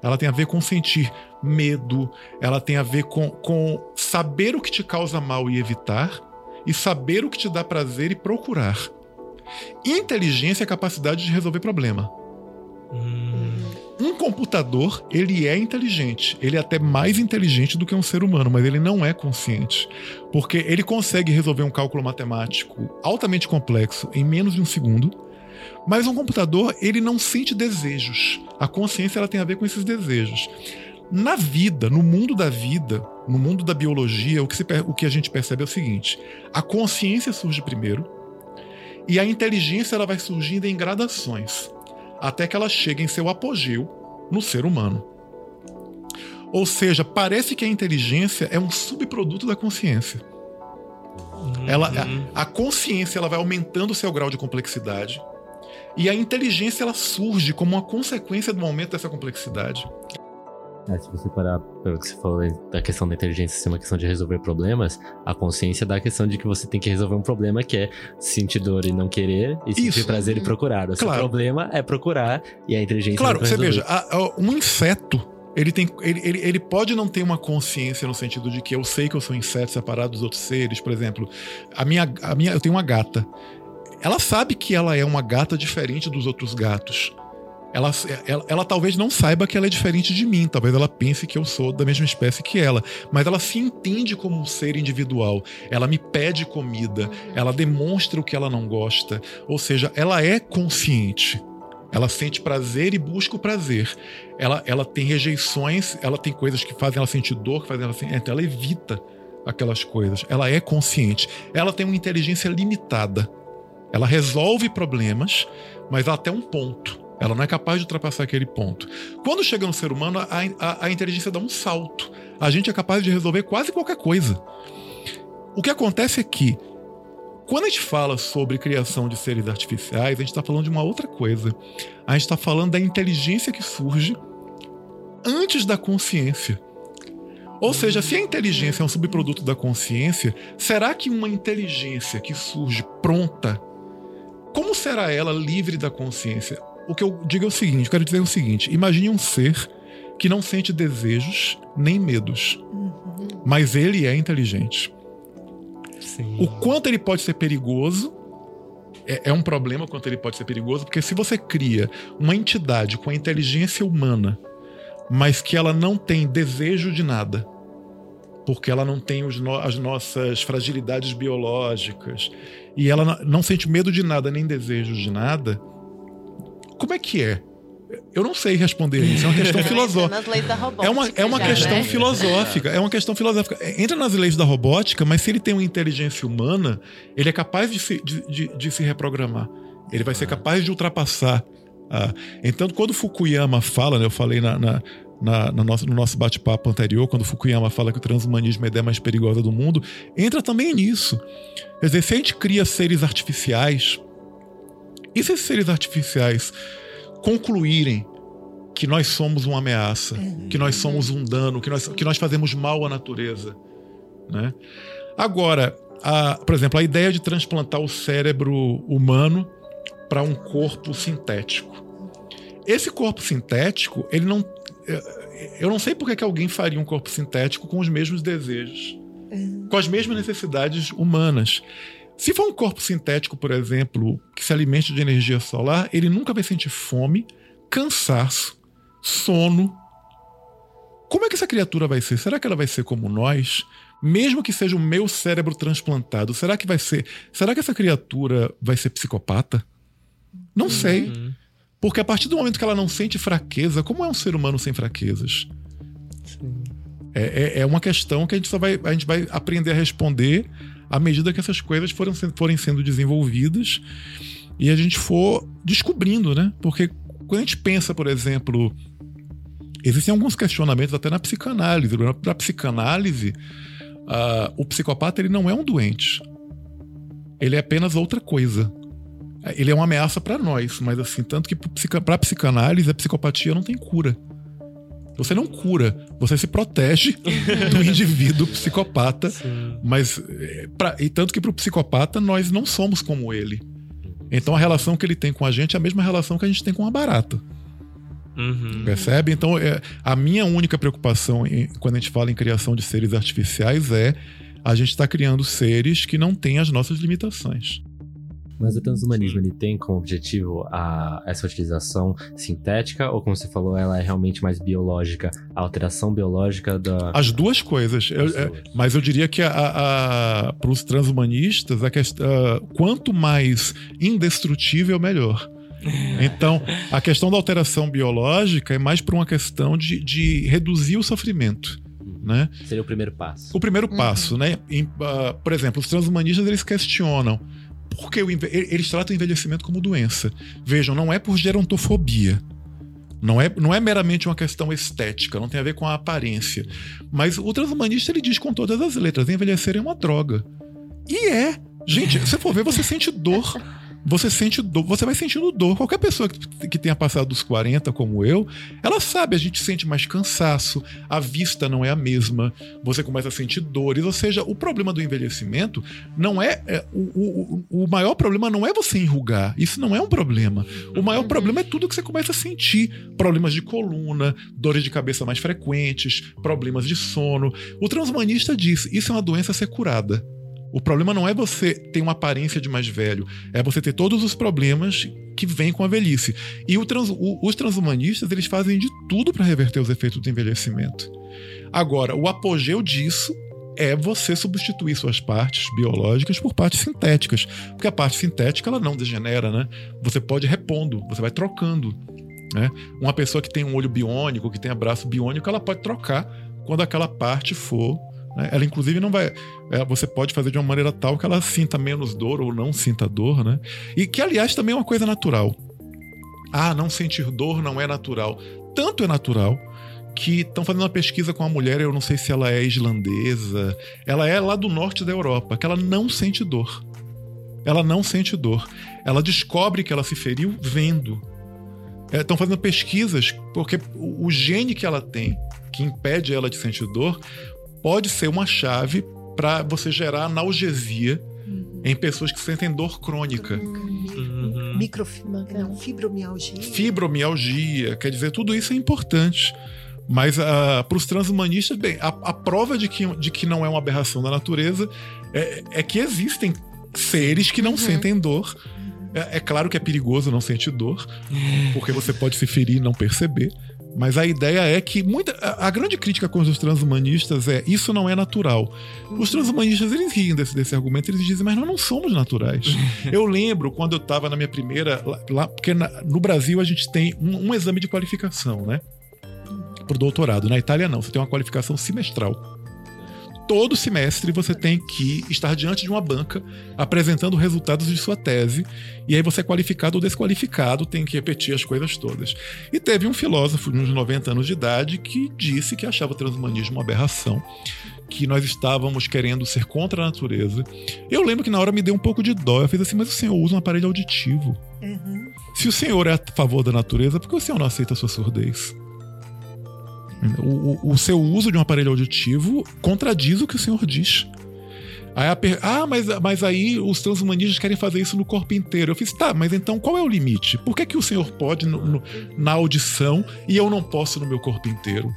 Ela tem a ver com sentir medo, ela tem a ver com, com saber o que te causa mal e evitar, e saber o que te dá prazer e procurar. Inteligência é a capacidade de resolver problema. Hum. Um computador, ele é inteligente. Ele é até mais inteligente do que um ser humano, mas ele não é consciente. Porque ele consegue resolver um cálculo matemático altamente complexo em menos de um segundo mas um computador, ele não sente desejos. A consciência ela tem a ver com esses desejos. Na vida, no mundo da vida, no mundo da biologia, o que, se, o que a gente percebe é o seguinte: a consciência surge primeiro e a inteligência ela vai surgindo em gradações, até que ela chega em seu apogeu no ser humano. Ou seja, parece que a inteligência é um subproduto da consciência. Uhum. Ela, a, a consciência ela vai aumentando o seu grau de complexidade e a inteligência ela surge como uma consequência do aumento dessa complexidade. É, se você parar pelo que você falou da questão da inteligência ser uma questão de resolver problemas, a consciência dá a questão de que você tem que resolver um problema que é sentir dor e não querer, e sentir Isso. prazer e procurar. O claro. problema é procurar e a inteligência Claro, você veja, a, a, um inseto. Ele, tem, ele, ele, ele pode não ter uma consciência no sentido de que eu sei que eu sou um inseto separado dos outros seres. Por exemplo, a minha, a minha, eu tenho uma gata. Ela sabe que ela é uma gata diferente dos outros gatos. Ela, ela, ela, talvez não saiba que ela é diferente de mim, talvez ela pense que eu sou da mesma espécie que ela, mas ela se entende como um ser individual. Ela me pede comida, ela demonstra o que ela não gosta, ou seja, ela é consciente. Ela sente prazer e busca o prazer. Ela, ela tem rejeições, ela tem coisas que fazem ela sentir dor, que fazem ela sentir. Então ela evita aquelas coisas. Ela é consciente. Ela tem uma inteligência limitada. Ela resolve problemas, mas até um ponto. Ela não é capaz de ultrapassar aquele ponto. Quando chega no ser humano, a, a, a inteligência dá um salto. A gente é capaz de resolver quase qualquer coisa. O que acontece é que, quando a gente fala sobre criação de seres artificiais, a gente está falando de uma outra coisa. A gente está falando da inteligência que surge antes da consciência. Ou seja, se a inteligência é um subproduto da consciência, será que uma inteligência que surge pronta como será ela livre da consciência? O que eu digo é o seguinte: eu quero dizer o seguinte: imagine um ser que não sente desejos nem medos, uhum. mas ele é inteligente. Sim. O quanto ele pode ser perigoso é, é um problema quanto ele pode ser perigoso, porque se você cria uma entidade com a inteligência humana, mas que ela não tem desejo de nada, porque ela não tem no, as nossas fragilidades biológicas e ela não sente medo de nada, nem desejo de nada, como é que é? Eu não sei responder isso. É uma questão filosófica. É uma, é uma já, questão né? filosófica. É uma questão filosófica. Entra nas leis da robótica, mas se ele tem uma inteligência humana, ele é capaz de se, de, de, de se reprogramar. Ele vai ser capaz de ultrapassar Ah, então, quando Fukuyama fala, né, eu falei na, na, na, na nosso, no nosso bate-papo anterior, quando Fukuyama fala que o transhumanismo é a ideia mais perigosa do mundo, entra também nisso. Quer dizer, se a gente cria seres artificiais, e se esses seres artificiais concluírem que nós somos uma ameaça, que nós somos um dano, que nós, que nós fazemos mal à natureza, né? Agora, a, por exemplo, a ideia de transplantar o cérebro humano para um corpo sintético. Esse corpo sintético, ele não. Eu não sei por que alguém faria um corpo sintético com os mesmos desejos, com as mesmas necessidades humanas. Se for um corpo sintético, por exemplo, que se alimente de energia solar, ele nunca vai sentir fome, cansaço, sono. Como é que essa criatura vai ser? Será que ela vai ser como nós? Mesmo que seja o meu cérebro transplantado, será que vai ser. Será que essa criatura vai ser psicopata? Não sei. Porque a partir do momento que ela não sente fraqueza, como é um ser humano sem fraquezas? É, é, é uma questão que a gente só vai, a gente vai aprender a responder à medida que essas coisas forem, forem sendo desenvolvidas e a gente for descobrindo, né? Porque quando a gente pensa, por exemplo, existem alguns questionamentos até na psicanálise. Na psicanálise, uh, o psicopata ele não é um doente. Ele é apenas outra coisa. Ele é uma ameaça para nós, mas assim, tanto que para psicanálise a psicopatia não tem cura. Você não cura, você se protege do indivíduo psicopata, Sim. mas é, pra, e tanto que para o psicopata nós não somos como ele. Então a relação que ele tem com a gente é a mesma relação que a gente tem com a barata. Uhum. Percebe? Então, é, a minha única preocupação em- quando a gente fala em criação de seres artificiais é a gente está criando seres que não têm as nossas limitações. Mas o transhumanismo ele tem como objetivo a, essa utilização sintética ou como você falou, ela é realmente mais biológica, a alteração biológica da As duas coisas. Eu- é, mas eu diria que para os transhumanistas, a quest- ah, quanto mais indestrutível, melhor. Então, a questão da alteração biológica é mais por uma questão de, de reduzir o sofrimento. Né? Seria o primeiro passo. O primeiro passo, né? Em, ah, por exemplo, os transhumanistas eles questionam por que o enve- e- eles tratam o envelhecimento como doença. Vejam, não é por gerontofobia. Não é, não é meramente uma questão estética, não tem a ver com a aparência. Mas o transhumanista ele diz com todas as letras: envelhecer é uma droga. E é. Gente, se for ver, você sente dor. Você sente dor, você vai sentindo dor. Qualquer pessoa que, tenha passado dos 40, como eu, ela sabe, a gente sente mais cansaço, a vista não é a mesma, você começa a sentir dores. Ou seja, o problema do envelhecimento não é. é, o, o, o maior problema não é você enrugar. Isso não é um problema. O maior problema é tudo que você começa a sentir: problemas de coluna, dores de cabeça mais frequentes, problemas de sono. O transhumanista diz: isso é uma doença a ser curada. O problema não é você ter uma aparência de mais velho, é você ter todos os problemas que vêm com a velhice. E trans- o- os transhumanistas eles fazem de tudo para reverter os efeitos do envelhecimento. Agora, o apogeu disso é você substituir suas partes biológicas por partes sintéticas, porque a parte sintética ela não degenera, né? Você pode repondo, você vai trocando. Né? Uma pessoa que tem um olho biônico, que tem braço biônico, ela pode trocar quando aquela parte for. Né? Ela, inclusive, não vai. é, você pode fazer de uma maneira tal que ela sinta menos dor ou não sinta dor, né? E que, aliás, também é uma coisa natural. Ah, não sentir dor não é natural. Tanto é natural que estão fazendo uma pesquisa com uma mulher, eu não sei se ela é islandesa, ela é lá do norte da Europa, que ela não sente dor. Ela não sente dor. Ela descobre que ela se feriu vendo. Estão fazendo pesquisas porque o gene que ela tem, que impede ela de sentir dor, pode ser uma chave para você gerar analgesia em pessoas que sentem dor crônica. Uhum. Micro, não, fibromialgia. Fibromialgia, quer dizer, tudo isso é importante. Mas para os transhumanistas, bem, a, a prova de que, de que não é uma aberração da natureza é, é que existem seres que não sentem dor. É, é claro que é perigoso não sentir dor, porque você pode se ferir e não perceber. Mas a ideia é que muita, a, a grande crítica contra os transhumanistas é isso não é natural. Os transhumanistas eles riem desse, desse argumento, eles dizem, mas nós não somos naturais. eu lembro quando eu estava na minha primeira. Lá, lá- porque na- no Brasil a gente tem um, um exame de qualificação, né? Pro doutorado. Na Itália não, você tem uma qualificação semestral. Todo semestre você tem que estar diante de uma banca apresentando resultados de sua tese, e aí você é qualificado ou desqualificado, tem que repetir as coisas todas. E teve um filósofo de uns 90 anos de idade que disse que achava o transhumanismo uma aberração, que nós estávamos querendo ser contra a natureza. Eu lembro que na hora me deu um pouco de dó, eu fiz assim, mas o senhor usa um aparelho auditivo. Uhum. Se o senhor é a favor da natureza, por que o senhor não aceita a sua surdez? O, o, seu uso de um aparelho auditivo contradiz o que o senhor diz. Per... Ah, mas, mas aí os transhumanistas querem fazer isso no corpo inteiro. Eu fiz, tá, mas então qual é o limite? Por que, que o senhor pode no, no, na audição e eu não posso no meu corpo inteiro?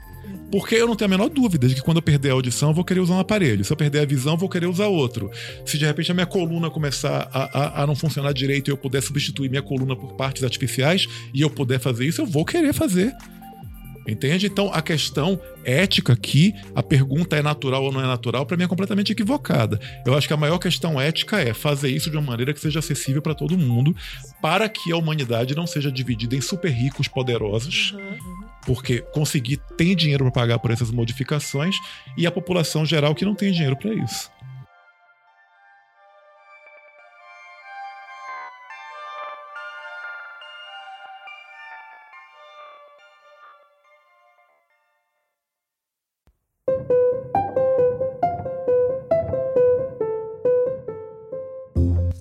Porque eu não tenho a menor dúvida de que quando eu perder a audição, eu vou querer usar um aparelho. Se eu perder a visão, eu vou querer usar outro. Se de repente a minha coluna começar a, a, a não funcionar direito e eu puder substituir minha coluna por partes artificiais e eu puder fazer isso, eu vou querer fazer. Entende? Então a questão ética aqui, a pergunta é natural ou não é natural, para mim é completamente equivocada. Eu acho que a maior questão ética é fazer isso de uma maneira que seja acessível para todo mundo, para que a humanidade não seja dividida em super ricos poderosos, Uhum. porque conseguir tem dinheiro para pagar por essas modificações e a população geral que não tem dinheiro para isso.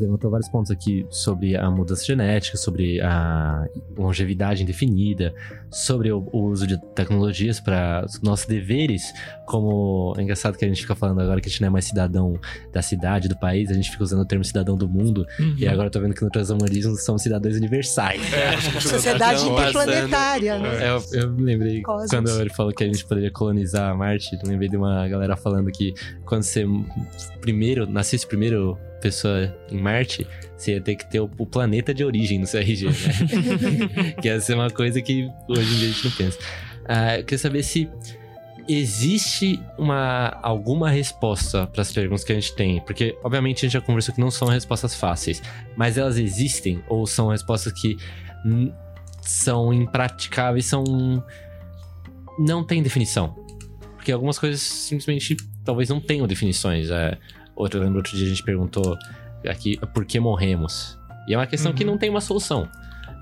Levantou vários pontos aqui sobre a mudança genética, sobre a longevidade indefinida, sobre o, o uso de tecnologias para os nossos deveres, como é engraçado que a gente fica falando agora que a gente não é mais cidadão da cidade, do país, a gente fica usando o termo cidadão do mundo, e agora eu tô vendo que no transhumanismo somos cidadãos universais. Sociedade Então, interplanetária, né? É, eu, eu me lembrei Cosmos. quando ele falou que a gente poderia colonizar Marte. Eu lembrei de uma galera falando que quando você primeiro nascesse primeiro pessoa em Marte, você ia ter que ter o, o planeta de origem no seu RG, né? que ia ser uma coisa que hoje em dia a gente não pensa. Ah, eu queria saber se existe uma alguma resposta para as perguntas que a gente tem, porque obviamente a gente já conversou que não são respostas fáceis, mas elas existem ou são respostas que são impraticáveis, são não tem definição. Porque algumas coisas simplesmente talvez não tenham definições. É, outro, eu lembro outro dia a gente perguntou aqui por que morremos. E é uma questão que não tem uma solução.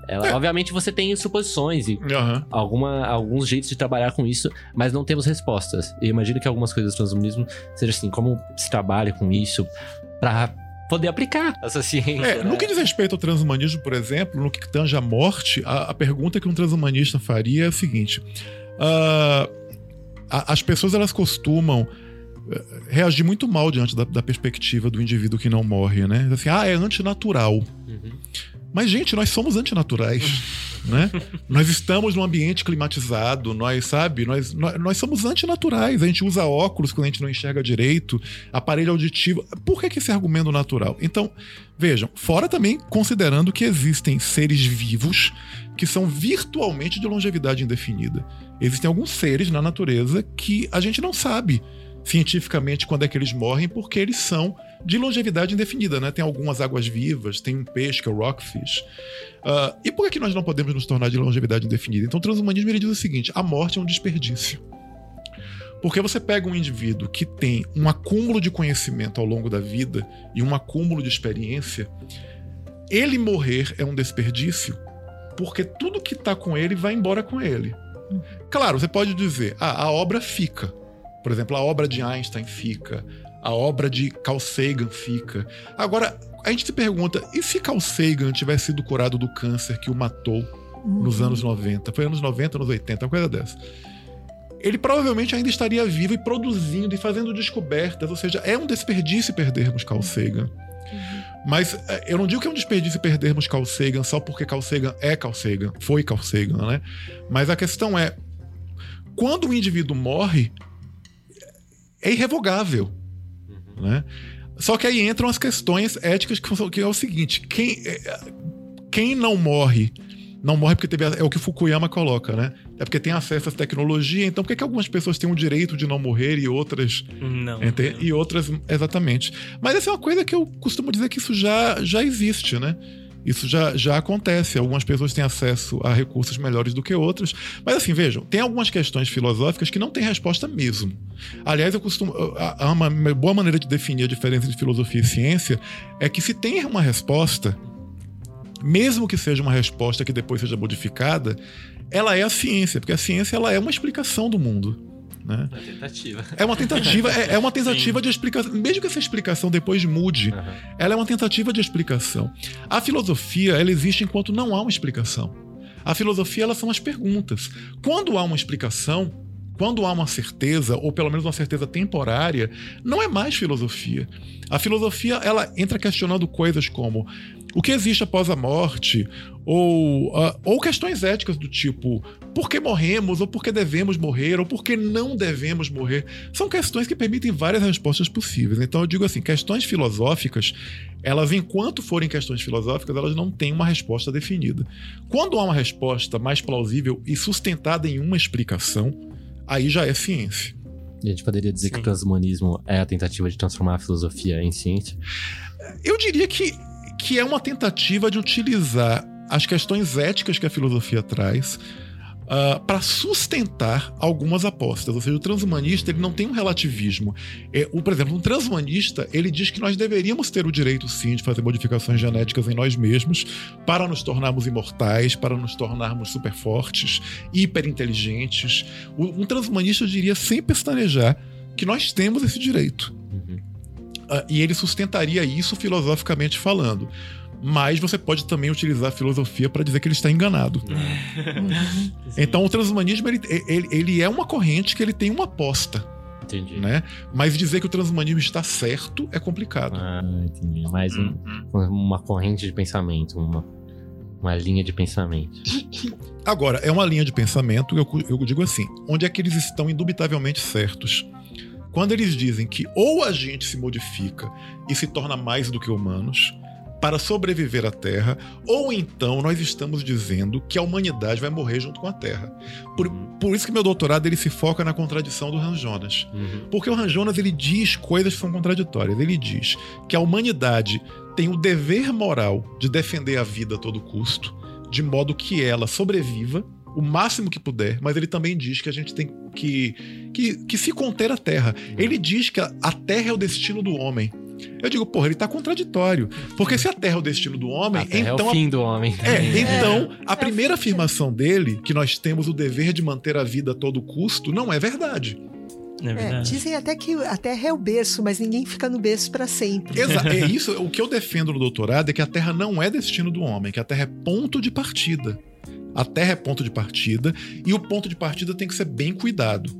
Ela, Obviamente você tem suposições e Aham. alguma, alguns jeitos de trabalhar com isso, mas não temos respostas. E eu imagino que algumas coisas do transhumanismo seja assim, como se trabalha com isso pra poder aplicar essa ciência. É, né? no que diz respeito ao transhumanismo, por exemplo, no que tange a morte, a, a pergunta que um transhumanista faria é a seguinte: ah, a- as pessoas elas costumam reagir muito mal diante da, da perspectiva do indivíduo que não morre, né? Assim, ah, é antinatural. Uhum. Mas, gente, nós somos antinaturais, né? Nós estamos num ambiente climatizado, nós, sabe? Nós, nós, nós somos antinaturais. A gente usa óculos quando a gente não enxerga direito, aparelho auditivo. Por que, que esse argumento natural? Então, vejam, fora também considerando que existem seres vivos que são virtualmente de longevidade indefinida. Existem alguns seres na natureza que a gente não sabe cientificamente quando é que eles morrem, porque eles são de longevidade indefinida, né? Tem algumas águas vivas, tem um peixe que é o rockfish. Ah, e por que nós não podemos nos tornar de longevidade indefinida? Então o transhumanismo ele diz o seguinte: a morte é um desperdício. Porque você pega um indivíduo que tem um acúmulo de conhecimento ao longo da vida e um acúmulo de experiência, ele morrer é um desperdício, porque tudo que tá com ele vai embora com ele. Claro, você pode dizer, ah, a obra fica. Por exemplo, a obra de Einstein fica, a obra de Carl Sagan fica. Agora, a gente se pergunta, e se Carl Sagan tivesse sido curado do câncer que o matou nos anos 90? Foi anos 90, anos 80, uma coisa dessa. Ele provavelmente ainda estaria vivo e produzindo e fazendo descobertas, ou seja, é um desperdício perdermos Carl Sagan. Mas eh, eu não digo que é um desperdício perdermos Carl Sagan só porque Carl Sagan é Carl Sagan, foi Carl Sagan, né? Mas a questão é, quando o indivíduo morre, é irrevogável, né? Só que aí entram as questões éticas que, que é o seguinte: quem, é, quem não morre, não morre porque teve. É o que Fukuyama coloca, né? É porque tem acesso à tecnologia, então por que, que algumas pessoas têm o direito de não morrer e outras Não. Ente- E outras, exatamente. Mas essa é uma coisa que eu costumo dizer que isso já, já existe, né? Isso já, já acontece. Algumas pessoas têm acesso a recursos melhores do que outras. Mas assim, vejam, tem algumas questões filosóficas que não têm resposta mesmo. Aliás, eu costumo. Uma boa maneira de definir a diferença de filosofia e ciência é que se tem uma resposta, mesmo que seja uma resposta que depois seja modificada, ela é a ciência, porque a ciência ela é uma explicação do mundo. Né? Uma tentativa. É uma tentativa, é, é uma tentativa de explicação. Mesmo que essa explicação depois mude, uhum. ela é uma tentativa de explicação. A filosofia, ela existe enquanto não há uma explicação. A filosofia, elas são as perguntas. Quando há uma explicação, quando há uma certeza, ou pelo menos uma certeza temporária, não é mais filosofia. A filosofia ela entra questionando coisas como o que existe após a morte, ou, uh, ou questões éticas do tipo por que morremos, ou por que devemos morrer, ou por que não devemos morrer. São questões que permitem várias respostas possíveis. Então eu digo assim, questões filosóficas, elas enquanto forem questões filosóficas, elas não têm uma resposta definida. Quando há uma resposta mais plausível e sustentada em uma explicação, aí já é ciência. E a gente poderia dizer Sim. que o transhumanismo é a tentativa de transformar a filosofia em ciência? Eu diria que, que é uma tentativa de utilizar as questões éticas que a filosofia traz uh, ah, para sustentar algumas apostas. Ou seja, o transhumanista ele não tem um relativismo. É, o, por exemplo, um transhumanista ele diz que nós deveríamos ter o direito, sim, de fazer modificações genéticas em nós mesmos para nos tornarmos imortais, para nos tornarmos super fortes, hiperinteligentes. Um transhumanista, diria, sem pestanejar, que nós temos esse direito. Uh, e ele sustentaria isso filosoficamente falando mas você pode também utilizar a filosofia para dizer que ele está enganado. Uhum. então o transhumanismo ele, ele, ele, é uma corrente que ele tem uma aposta. Entendi. Né? Mas dizer que o transhumanismo está certo é complicado. Ah, entendi. Mais um, uhum. uma corrente de pensamento, uma, uma linha de pensamento. Agora, é uma linha de pensamento, eu, eu digo assim, onde é que eles estão indubitavelmente certos? Quando eles dizem que ou a gente se modifica e se torna mais do que humanos, para sobreviver à Terra, ou então nós estamos dizendo que a humanidade vai morrer junto com a Terra. Por, por isso que meu doutorado ele se foca na contradição do Hans Jonas. Uhum. Porque o Hans Jonas ele diz coisas que são contraditórias. Ele diz que a humanidade tem o dever moral de defender a vida a todo custo, de modo que ela sobreviva o máximo que puder, mas ele também diz que a gente tem que, que, que se conter a Terra. Ele diz que a, a Terra é o destino do homem. Eu digo, porra, ele tá contraditório. Porque se a Terra é o destino do homem, então. É o fim do homem. É, então, a primeira afirmação dele, que nós temos o dever de manter a vida a todo custo, não é verdade. É, é dizem até que a Terra é o berço, mas ninguém fica no berço para sempre. Exato. É isso. O que eu defendo no doutorado é que a Terra não é destino do homem, que a Terra é ponto de partida. A Terra é ponto de partida e o ponto de partida tem que ser bem cuidado.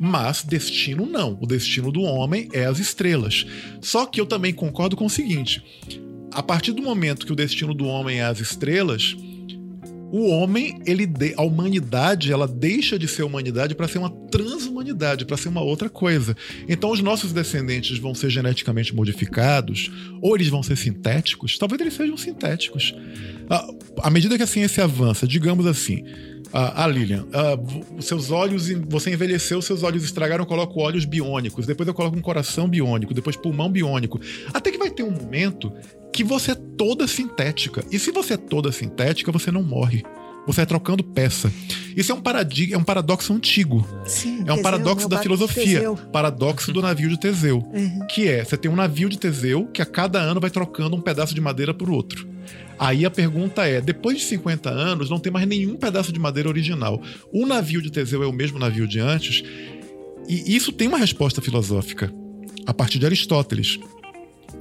Mas destino não. O destino do homem é as estrelas. Só que eu também concordo com o seguinte: a partir do momento que o destino do homem é as estrelas, o homem, ele de, a humanidade, ela deixa de ser humanidade para ser uma transhumanidade, para ser uma outra coisa. Então, os nossos descendentes vão ser geneticamente modificados, ou eles vão ser sintéticos, talvez eles sejam sintéticos. À medida que a ciência avança, digamos assim, ah, ah Lilian, ah, seus olhos, você envelheceu, seus olhos estragaram, eu coloco olhos biônicos, depois eu coloco um coração biônico, depois pulmão biônico. Até que vai ter um momento que você é toda sintética. E se você é toda sintética, você não morre. Você vai trocando peça. Isso é um paradigma, é um paradoxo antigo. Sim, é um paradoxo da filosofia. Paradoxo do navio de Teseu. Uhum. Que é, você tem um navio de Teseu que a cada ano vai trocando um pedaço de madeira por outro. Aí a pergunta é: depois de 50 anos, não tem mais nenhum pedaço de madeira original. O navio de Teseu é o mesmo navio de antes? E isso tem uma resposta filosófica, a partir de Aristóteles.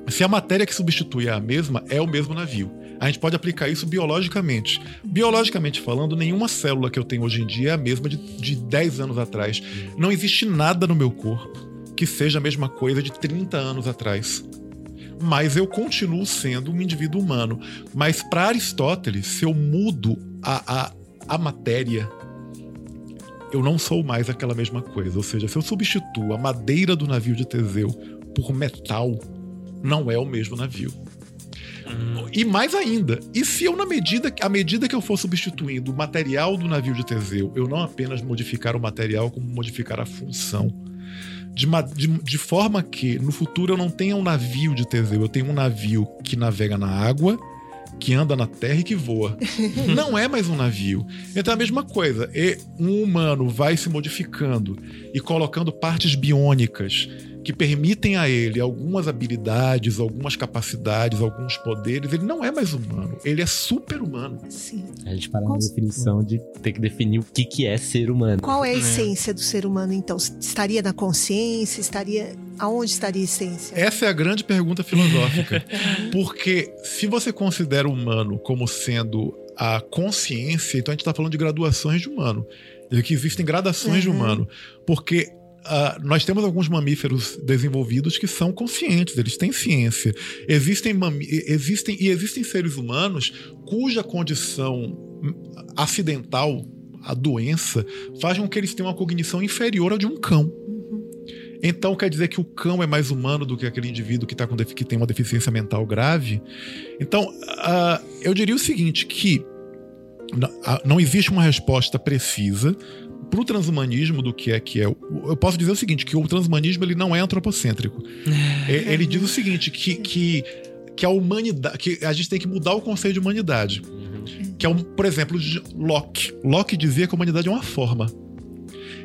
Se a matéria que substitui é a mesma, é o mesmo navio. A gente pode aplicar isso biologicamente. Biologicamente falando, nenhuma célula que eu tenho hoje em dia é a mesma de, de 10 anos atrás. Não existe nada no meu corpo que seja a mesma coisa de 30 anos atrás mas eu continuo sendo um indivíduo humano. Mas para Aristóteles, se eu mudo a, a, a matéria, eu não sou mais aquela mesma coisa. Ou seja, se eu substituo a madeira do navio de Teseu por metal, não é o mesmo navio. E mais ainda, e se eu, na medida, à medida que eu for substituindo o material do navio de Teseu, eu não apenas modificar o material, como modificar a função de, de, de, forma que no futuro eu não tenha um navio de Teseu, eu tenho um navio que navega na água que anda na terra e que voa. Não é mais um navio. Então é a mesma coisa. E um humano vai se modificando e colocando partes biônicas que permitem a ele algumas habilidades, algumas capacidades, alguns poderes, ele não é mais humano, ele é super-humano. Sim. A gente para na definição de ter que definir o que, que é ser humano. Qual é a essência do ser humano, então? Estaria na consciência? Estaria. Aonde estaria a essência? Essa é a grande pergunta filosófica. Porque se você considera o humano como sendo a consciência, então a gente está falando de graduações de humano. Que existem gradações de Uhum. humano. Porque ah, nós temos alguns mamíferos desenvolvidos que são conscientes, eles têm ciência. Existem, existem e existem seres humanos cuja condição acidental, a doença, faz com que eles tenham uma cognição inferior à de um cão. Então quer dizer que o cão é mais humano do que aquele indivíduo que, tá com que tem uma deficiência mental grave? Então, ah, eu diria o seguinte: que ah, não existe uma resposta precisa para o transhumanismo do que é que é. Eu posso dizer o seguinte: que o transhumanismo ele não é antropocêntrico. E- ele diz o seguinte: que, que, que a humanidade. que a gente tem que mudar o conceito de humanidade. Que é, um, por exemplo, de Locke. Locke dizia que a humanidade é uma forma.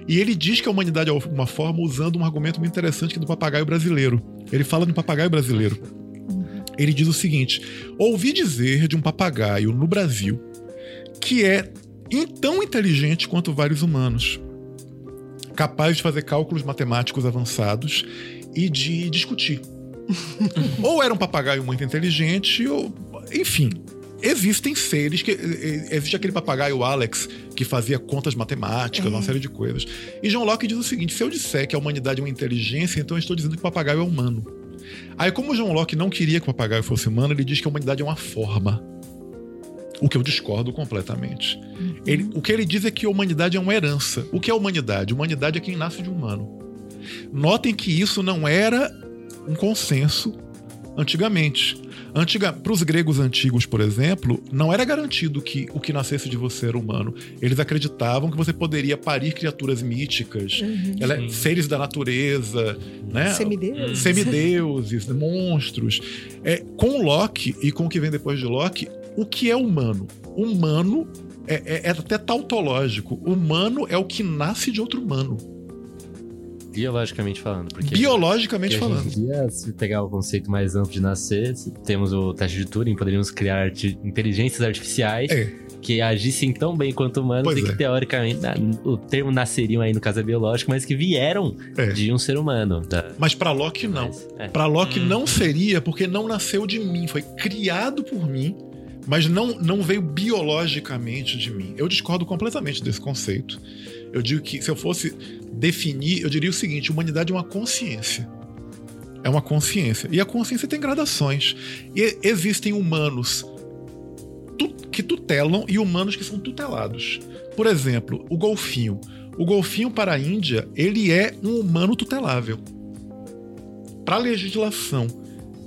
E ele diz que a humanidade é uma forma usando um argumento muito interessante que é do papagaio brasileiro. Ele fala um papagaio brasileiro. Ele diz o seguinte: ouvi dizer de um papagaio no Brasil que é in- tão inteligente quanto vários humanos, capaz de fazer cálculos matemáticos avançados e de discutir. ou era um papagaio muito inteligente, ou. Enfim. Existem seres que. Existe aquele papagaio Alex que fazia contas matemáticas, uma série de coisas. E John Locke diz o seguinte: se eu disser que a humanidade é uma inteligência, então eu estou dizendo que o papagaio é humano. Aí, como John Locke não queria que o papagaio fosse humano, ele diz que a humanidade é uma forma. O que eu discordo completamente. Ele- o que ele diz é que a humanidade é uma herança. O que é a humanidade? Humanidade é quem nasce de humano. Notem que isso não era um consenso antigamente. Antiga, para os gregos antigos, por exemplo, não era garantido que o que nascesse de você era humano. Eles acreditavam que você poderia parir criaturas míticas, ela- Sim. seres da natureza, né? Semideus. semideuses, monstros. É, com Locke e com o que vem depois de Locke, o que é humano? Humano é, é- é até tautológico. Humano é o que nasce de outro humano. Biologicamente falando. Porque Biologicamente porque falando. dia, se pegar o conceito mais amplo de nascer, temos o teste de Turing, poderíamos criar arti- inteligências artificiais É. que agissem tão bem quanto humanos Pois e que, é. teoricamente, o termo nasceriam aí no caso é biológico, mas que vieram É. de um ser humano. Da... Mas para Locke, não. Mas, é. Para Locke Hum. não seria porque não nasceu de mim, foi criado por mim, mas não, não veio biologicamente de mim. Eu discordo completamente desse conceito. Eu digo que se eu fosse definir, eu diria o seguinte: humanidade é uma consciência. É uma consciência. E a consciência tem gradações. E existem humanos que tutelam e humanos que são tutelados. Por exemplo, o golfinho. O golfinho para a Índia, ele é um humano tutelável para a legislação,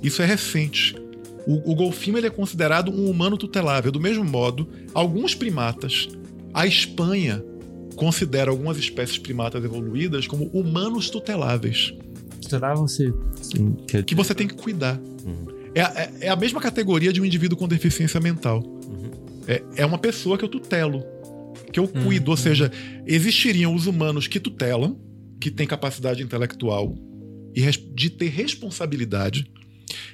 isso é recente. O, o golfinho ele é considerado um humano tutelável. Do mesmo modo, alguns primatas, a Espanha considera algumas espécies primatas evoluídas como humanos tuteláveis, Será você. Assim, que... que você tem que cuidar. Uhum. É, a- é- é a mesma categoria de um indivíduo com deficiência mental. Uhum. É, é uma pessoa que eu tutelo, que eu Uhum. cuido. Ou seja, existiriam os humanos que tutelam, que têm capacidade intelectual e de ter responsabilidade.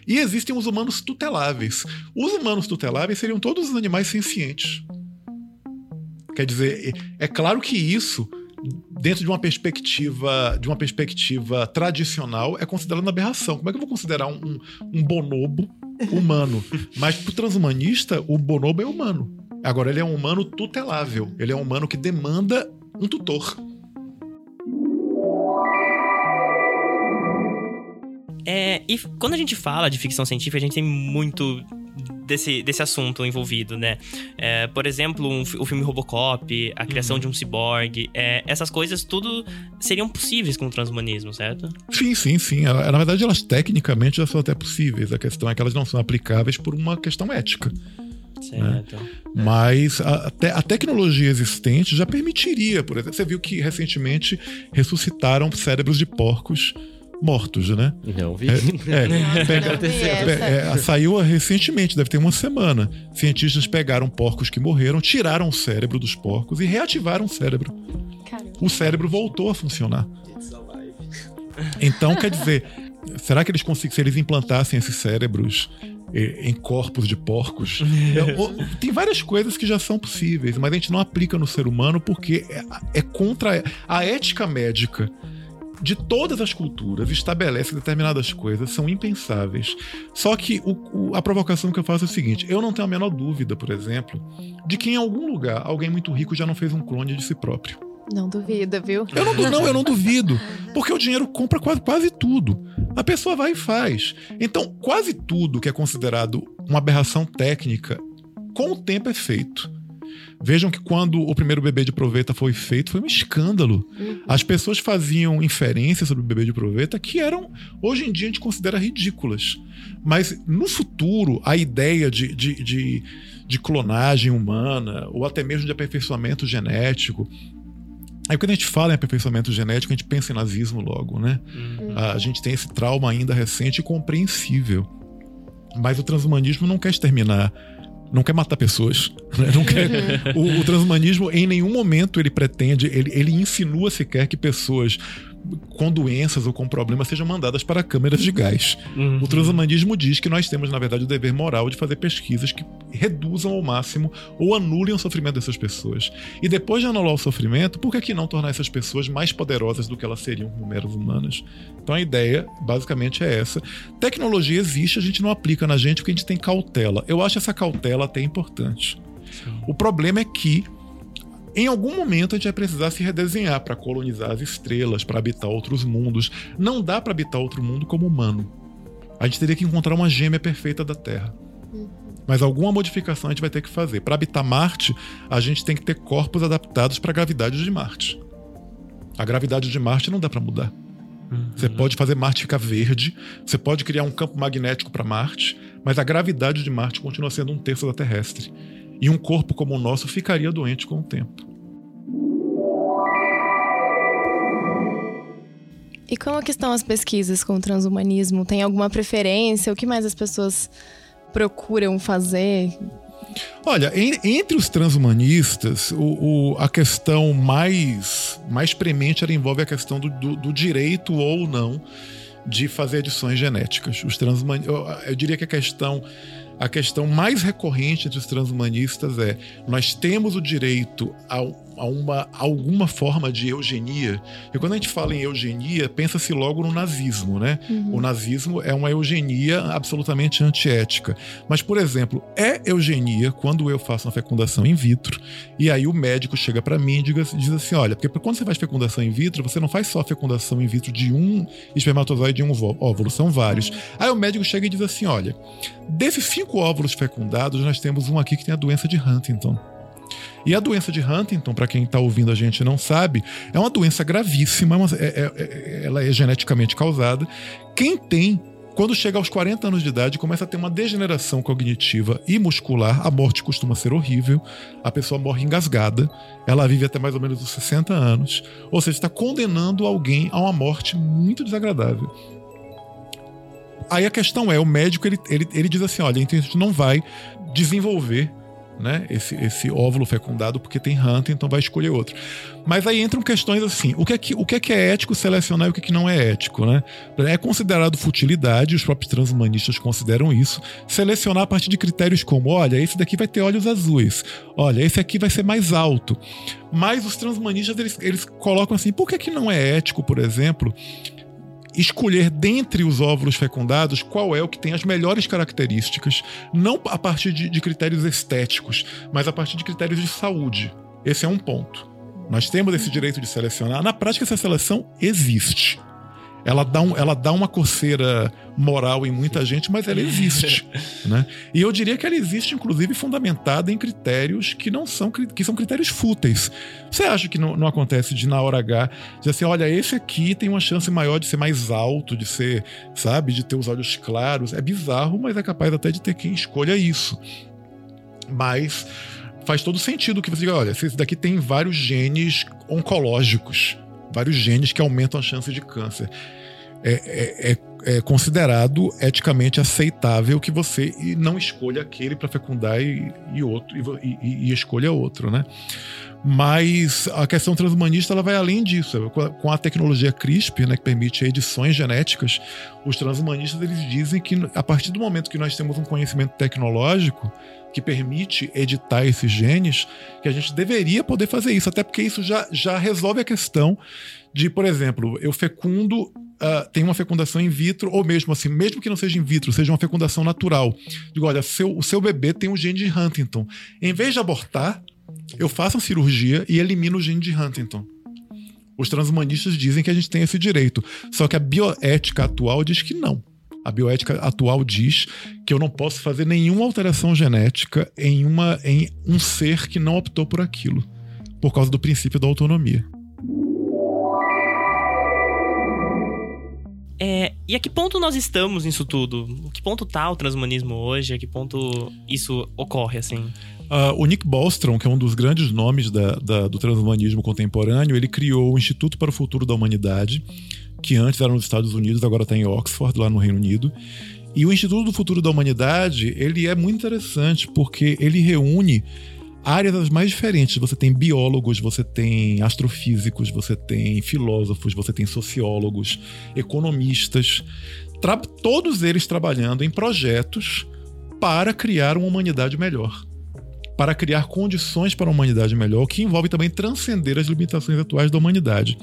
E existem os humanos tuteláveis. Os humanos tuteláveis seriam todos os animais sencientes. Quer dizer, é claro que isso, dentro de uma perspectiva, de uma perspectiva tradicional, é considerado uma aberração. Como é que eu vou considerar um, um- um bonobo humano? Mas para o transhumanista, o bonobo é humano. Agora, ele é um humano tutelável. Ele é um humano que demanda um tutor. É, e quando a gente fala de ficção científica, a gente tem muito desse, desse assunto envolvido, né? É, por exemplo, um o filme Robocop, a criação de um ciborgue, é, essas coisas tudo seriam possíveis com o transhumanismo, certo? Sim, sim, sim. Ela- Na verdade, elas tecnicamente já são até possíveis. A questão é que elas não são aplicáveis por uma questão ética. Certo. Mas a, a tecnologia existente já permitiria, por exemplo. Você viu que recentemente ressuscitaram cérebros de porcos mortos, né? Não vi. É, é, Não, pega- não vi é, é, saiu recentemente, deve ter uma semana. Cientistas pegaram porcos que morreram, tiraram o cérebro dos porcos e reativaram o cérebro. Caramba. O cérebro voltou a funcionar. Então, quer dizer, será que eles conseguem, se eles implantassem esses cérebros eh, em corpos de porcos? É, tem várias coisas que já são possíveis, mas a gente não aplica no ser humano porque é, é contra a ética médica. De todas as culturas, estabelece determinadas coisas, são impensáveis. Só que o- o- a provocação que eu faço é o seguinte: eu não tenho a menor dúvida, por exemplo, de que em algum lugar alguém muito rico já não fez um clone de si próprio. Não duvida, viu? Eu não, não, eu não duvido. Porque o dinheiro compra quase, quase tudo. A pessoa vai e faz. Então, quase tudo que é considerado uma aberração técnica, com o tempo é feito. Vejam que quando o primeiro bebê de proveta foi feito, foi um escândalo. As pessoas faziam inferências sobre o bebê de proveta que eram, hoje em dia, a gente considera ridículas. Mas no futuro, a ideia de, de, de, de clonagem humana, ou até mesmo de aperfeiçoamento genético, Aí quando a gente fala em aperfeiçoamento genético, a gente pensa em nazismo logo, né? A a gente tem esse trauma ainda recente e compreensível. Mas o transhumanismo não quer exterminar, não quer matar pessoas. né? Não quer, o, o transhumanismo, em nenhum momento, ele pretende, ele, ele insinua sequer que pessoas com doenças ou com problemas sejam mandadas para câmeras de gás. Uhum. O transhumanismo diz que nós temos, na verdade, o dever moral de fazer pesquisas que reduzam ao máximo ou anulem o sofrimento dessas pessoas. E depois de anular o sofrimento, por que, que não tornar essas pessoas mais poderosas do que elas seriam como meras humanas? Então a ideia, basicamente, é essa. Tecnologia existe, a gente não aplica na gente porque a gente tem cautela. Eu acho essa cautela até importante. O problema é que em algum momento a gente vai precisar se redesenhar para colonizar as estrelas, para habitar outros mundos. Não dá para habitar outro mundo como humano. A gente teria que encontrar uma gêmea perfeita da Terra. Mas alguma modificação a gente vai ter que fazer. Para habitar Marte, a gente tem que ter corpos adaptados para a gravidade de Marte. A gravidade de Marte não dá para mudar. Você pode fazer Marte ficar verde, você pode criar um campo magnético para Marte, mas a gravidade de Marte continua sendo um terço da terrestre. E um corpo como o nosso ficaria doente com o tempo. E como que estão as pesquisas com o transhumanismo? Tem alguma preferência? O que mais as pessoas procuram fazer? Olha, em- entre os transhumanistas, o, o- a questão mais, mais premente ela envolve a questão do, do- do direito ou não de fazer edições genéticas. Os transhuman... eu, eu diria que a questão, a questão mais recorrente entre os transhumanistas é: nós temos o direito a, a uma, alguma forma de eugenia. E quando a gente fala em eugenia, pensa-se logo no nazismo, né? O nazismo é uma eugenia absolutamente antiética. Mas, por exemplo, é eugenia quando eu faço uma fecundação in vitro e aí o médico chega pra mim e diga- diz assim: olha, porque quando você faz fecundação in vitro, você não faz só a fecundação in vitro de um espermatozoide e um óvulo, são vários. Aí o médico chega e diz assim: olha, desses cinco óvulos fecundados, nós temos um aqui que tem a doença de Huntington. E a doença de Huntington, para quem está ouvindo a gente não sabe, é uma doença gravíssima, é- é- é- ela é geneticamente causada. Quem tem, quando chega aos 40 anos de idade, começa a ter uma degeneração cognitiva e muscular, a morte costuma ser horrível, a pessoa morre engasgada, ela vive até mais ou menos os 60 anos, ou seja, está condenando alguém a uma morte muito desagradável. Aí a questão é, o médico ele, ele, ele diz assim, olha, então a gente não vai desenvolver né, esse, esse óvulo fecundado porque tem Hunter, então vai escolher outro. Mas aí entram questões assim, o que é que, o que, é, que é ético selecionar e o que, é que não é ético, né? É considerado futilidade, os próprios transhumanistas consideram isso, selecionar a partir de critérios como, olha, esse daqui vai ter olhos azuis, olha, esse aqui vai ser mais alto. Mas os transhumanistas, eles, eles colocam assim, por que, que não é ético, por exemplo, escolher dentre os óvulos fecundados qual é o que tem as melhores características, não a partir de, de critérios estéticos, mas a partir de critérios de saúde. Esse é um ponto. Nós temos esse direito de selecionar. Na prática, essa seleção existe. Ela dá, um, ela dá uma coceira moral em muita gente, mas ela existe. né? E eu diria que ela existe, inclusive, fundamentada em critérios que não são, que são critérios fúteis. Você acha que não, não acontece de, na hora H, dizer assim: olha, esse aqui tem uma chance maior de ser mais alto, de ser, sabe, de ter os olhos claros? É bizarro, mas é capaz até de ter quem escolha isso. Mas faz todo sentido que você diga: olha, esse daqui tem vários genes oncológicos, vários genes que aumentam a chance de câncer. é, é, é, é considerado eticamente aceitável que você não escolha aquele para fecundar e, e outro e, e, e, escolha outro, né? Mas a questão transhumanista ela vai além disso. Com a tecnologia CRISPR, né, que permite edições genéticas, os transhumanistas eles dizem que a partir do momento que nós temos um conhecimento tecnológico que permite editar esses genes, que a gente deveria poder fazer isso, até porque isso já, já resolve a questão de, por exemplo, eu fecundo, uh, tem uma fecundação in vitro, ou mesmo assim, mesmo que não seja in vitro, seja uma fecundação natural. Digo, olha, seu, o seu bebê tem um gene de Huntington. Em vez de abortar, eu faço a cirurgia e elimino o gene de Huntington. Os transhumanistas dizem que a gente tem esse direito. Só que a bioética atual diz que não. A bioética atual diz que eu não posso fazer nenhuma alteração genética em, uma, em um ser que não optou por aquilo, por causa do princípio da autonomia. É, e a que ponto nós estamos nisso tudo? A que ponto está o transhumanismo hoje? A que ponto isso ocorre, assim? Uh, o Nick Bostrom, que é um dos grandes nomes da, da, do transhumanismo contemporâneo, ele criou o Instituto para o Futuro da Humanidade, que antes era nos Estados Unidos, agora está em Oxford, lá no Reino Unido. E o Instituto do Futuro da Humanidade, ele é muito interessante porque ele reúne áreas as mais diferentes. Você tem biólogos, você tem astrofísicos, você tem filósofos, você tem sociólogos, economistas, todos eles trabalhando em projetos para criar uma humanidade melhor. Para criar condições para uma humanidade melhor, que envolve também transcender as limitações atuais da humanidade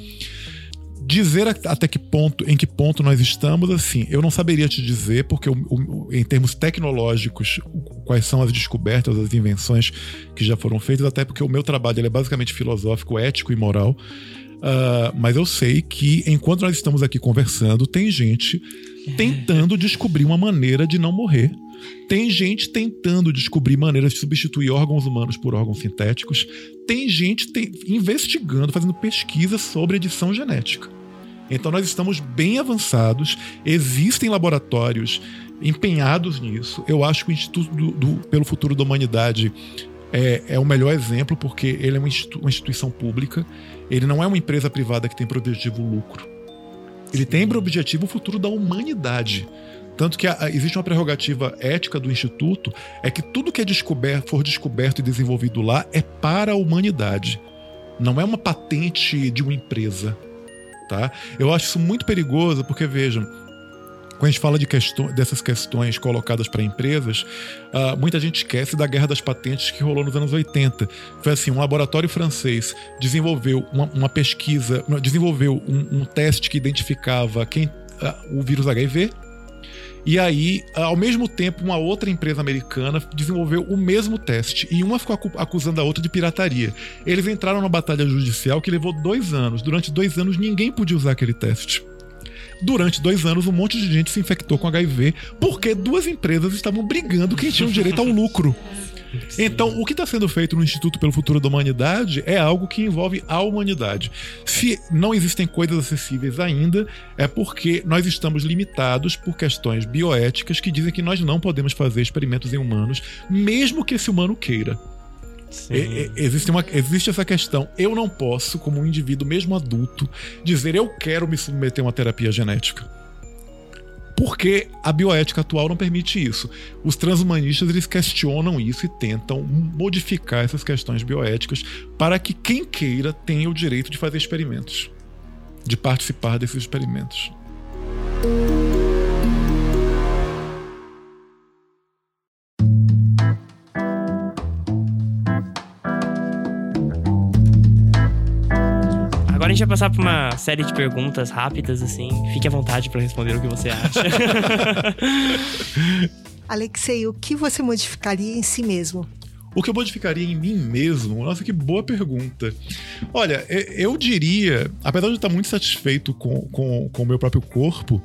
dizer até que ponto, em que ponto nós estamos, assim, eu não saberia te dizer, porque o, o, em termos tecnológicos, quais são as descobertas, as invenções que já foram feitas, até porque o meu trabalho é basicamente filosófico, ético e moral. Uh, mas eu sei que enquanto nós estamos aqui conversando, tem gente tentando descobrir uma maneira de não morrer tem gente tentando descobrir maneiras de substituir órgãos humanos por órgãos sintéticos. Tem gente tem, investigando, fazendo pesquisa sobre edição genética. Então nós estamos bem avançados, existem laboratórios empenhados nisso. Eu acho que o Instituto do, do, pelo Futuro da Humanidade é, é, o melhor exemplo, porque ele é uma, institu uma instituição pública, ele não é uma empresa privada que tem por objetivo lucro. Ele tem por objetivo o futuro da humanidade. Tanto que a, existe uma prerrogativa ética do Instituto, é que tudo que é descoberto, for descoberto e desenvolvido lá é para a humanidade. Não é uma patente de uma empresa. Tá? Eu acho isso muito perigoso, porque vejam, quando a gente fala de questão, dessas questões colocadas para empresas, uh, muita gente esquece da guerra das patentes que rolou nos anos 80. Foi assim: um laboratório francês desenvolveu uma, uma pesquisa, desenvolveu um, um, teste que identificava quem uh, o vírus HIV e aí, ao mesmo tempo, uma outra empresa americana desenvolveu o mesmo teste e uma ficou acusando a outra de pirataria. Eles entraram na batalha judicial que levou dois anos. Durante dois anos, ninguém podia usar aquele teste. Durante dois anos, um monte de gente se infectou com HIV porque duas empresas estavam brigando quem tinha o direito ao lucro. Então, o que está sendo feito no Instituto pelo Futuro da Humanidade é algo que envolve a humanidade. Se não existem coisas acessíveis ainda, é porque nós estamos limitados por questões bioéticas que dizem que nós não podemos fazer experimentos em humanos, mesmo que esse humano queira. É, existe, uma, existe essa questão. Eu não posso, como um indivíduo, mesmo adulto, dizer eu quero me submeter a uma terapia genética porque a bioética atual não permite isso. Os transhumanistas eles questionam isso e tentam modificar essas questões bioéticas para que quem queira tenha o direito de fazer experimentos, de participar desses experimentos. Gente vai passar por uma série de perguntas rápidas, assim. Fique à vontade para responder o que você acha. Alexei, o que você modificaria em si mesmo? O que eu modificaria em mim mesmo? Nossa, que boa pergunta. Olha, eu diria, apesar de eu estar muito satisfeito com, com, com o meu próprio corpo,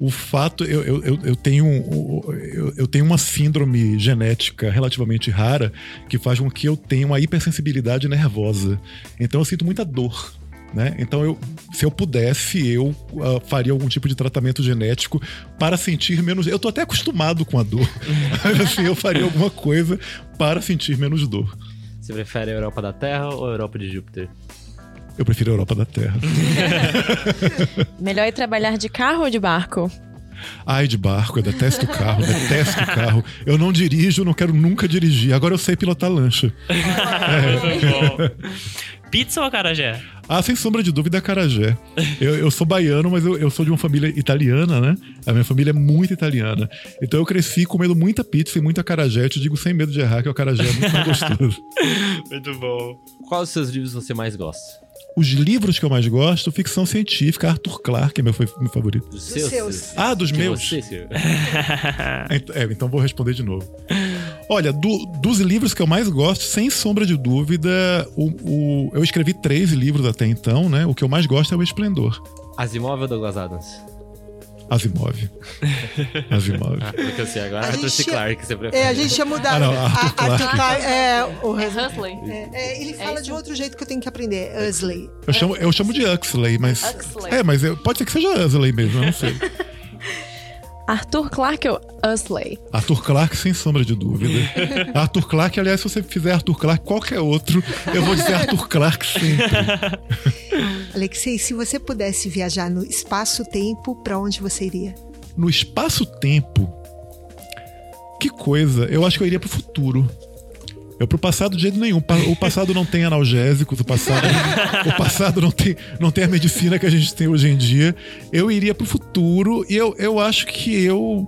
o fato eu, eu, eu, tenho eu, eu, tenho uma síndrome genética relativamente rara que faz com que eu tenha uma hipersensibilidade nervosa. Então eu sinto muita dor né? Então, eu, se eu pudesse, eu uh, faria algum tipo de tratamento genético para sentir menos. Eu tô até acostumado com a dor, mas assim, eu faria alguma coisa para sentir menos dor. Você prefere a Europa da Terra ou a Europa de Júpiter? Eu prefiro a Europa da Terra. Melhor ir trabalhar de carro ou de barco? Ai, de barco, eu detesto carro, detesto carro. Eu não dirijo, não quero nunca dirigir. Agora eu sei pilotar lancha. Pizza ou acarajé? Ah, sem sombra de dúvida, acarajé. Eu, eu sou baiano, mas eu, eu sou de uma família italiana, né? A minha família é muito italiana. Então eu cresci comendo muita pizza e muito acarajé. Eu te digo sem medo de errar que o acarajé é muito mais gostoso. Muito bom. Quais os seus livros você mais gosta? Os livros que eu mais gosto, ficção científica, Arthur Clarke é meu, meu favorito. Dos seus. Ah, dos meus? você, É, então vou responder de novo. Olha, do- dos livros que eu mais gosto, sem sombra de dúvida, o, o- eu escrevi três livros até então, né? O que eu mais gosto é o Esplendor. Asimov ou Douglas Adams? Asimov. Asimov. Ah, porque eu sei agora A Arthur C. Clarke, você prefere. É, a gente ia mudar. Ah, não, Arthur A- Arthur Clarke. Clarke, é, o É Huxley. É, é, ele fala isso? de outro jeito que eu tenho que aprender. Usley. Eu chamo, eu chamo de Huxley, mas. Huxley. É, mas eu- pode ser que seja Huxley mesmo, eu não sei. Arthur Clarke ou Usley? Arthur Clarke, sem sombra de dúvida. Arthur Clarke, aliás, se você fizer Arthur Clarke, qualquer outro, eu vou dizer Arthur Clarke sempre. Alexei, se você pudesse viajar no espaço-tempo, pra onde você iria? No espaço-tempo, que coisa. Eu acho que eu iria pro futuro. Eu pro passado de jeito nenhum. O passado não tem analgésicos, o passado, o passado não, tem, não tem a medicina que a gente tem hoje em dia. Eu iria pro futuro e eu, eu acho que eu.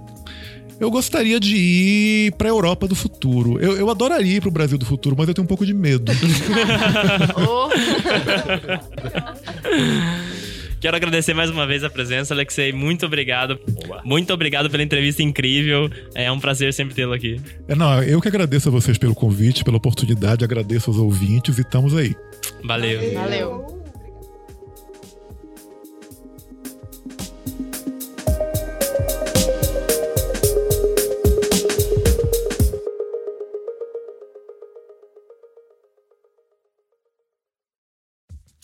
Eu gostaria de ir pra Europa do futuro. Eu, eu adoraria ir pro Brasil do futuro, mas eu tenho um pouco de medo. Quero agradecer mais uma vez a presença, Alexei. Muito obrigado. Muito obrigado pela entrevista incrível. É um prazer sempre tê-lo aqui. É, não, eu que agradeço a vocês pelo convite, pela oportunidade, agradeço aos ouvintes e estamos aí. Valeu. Valeu.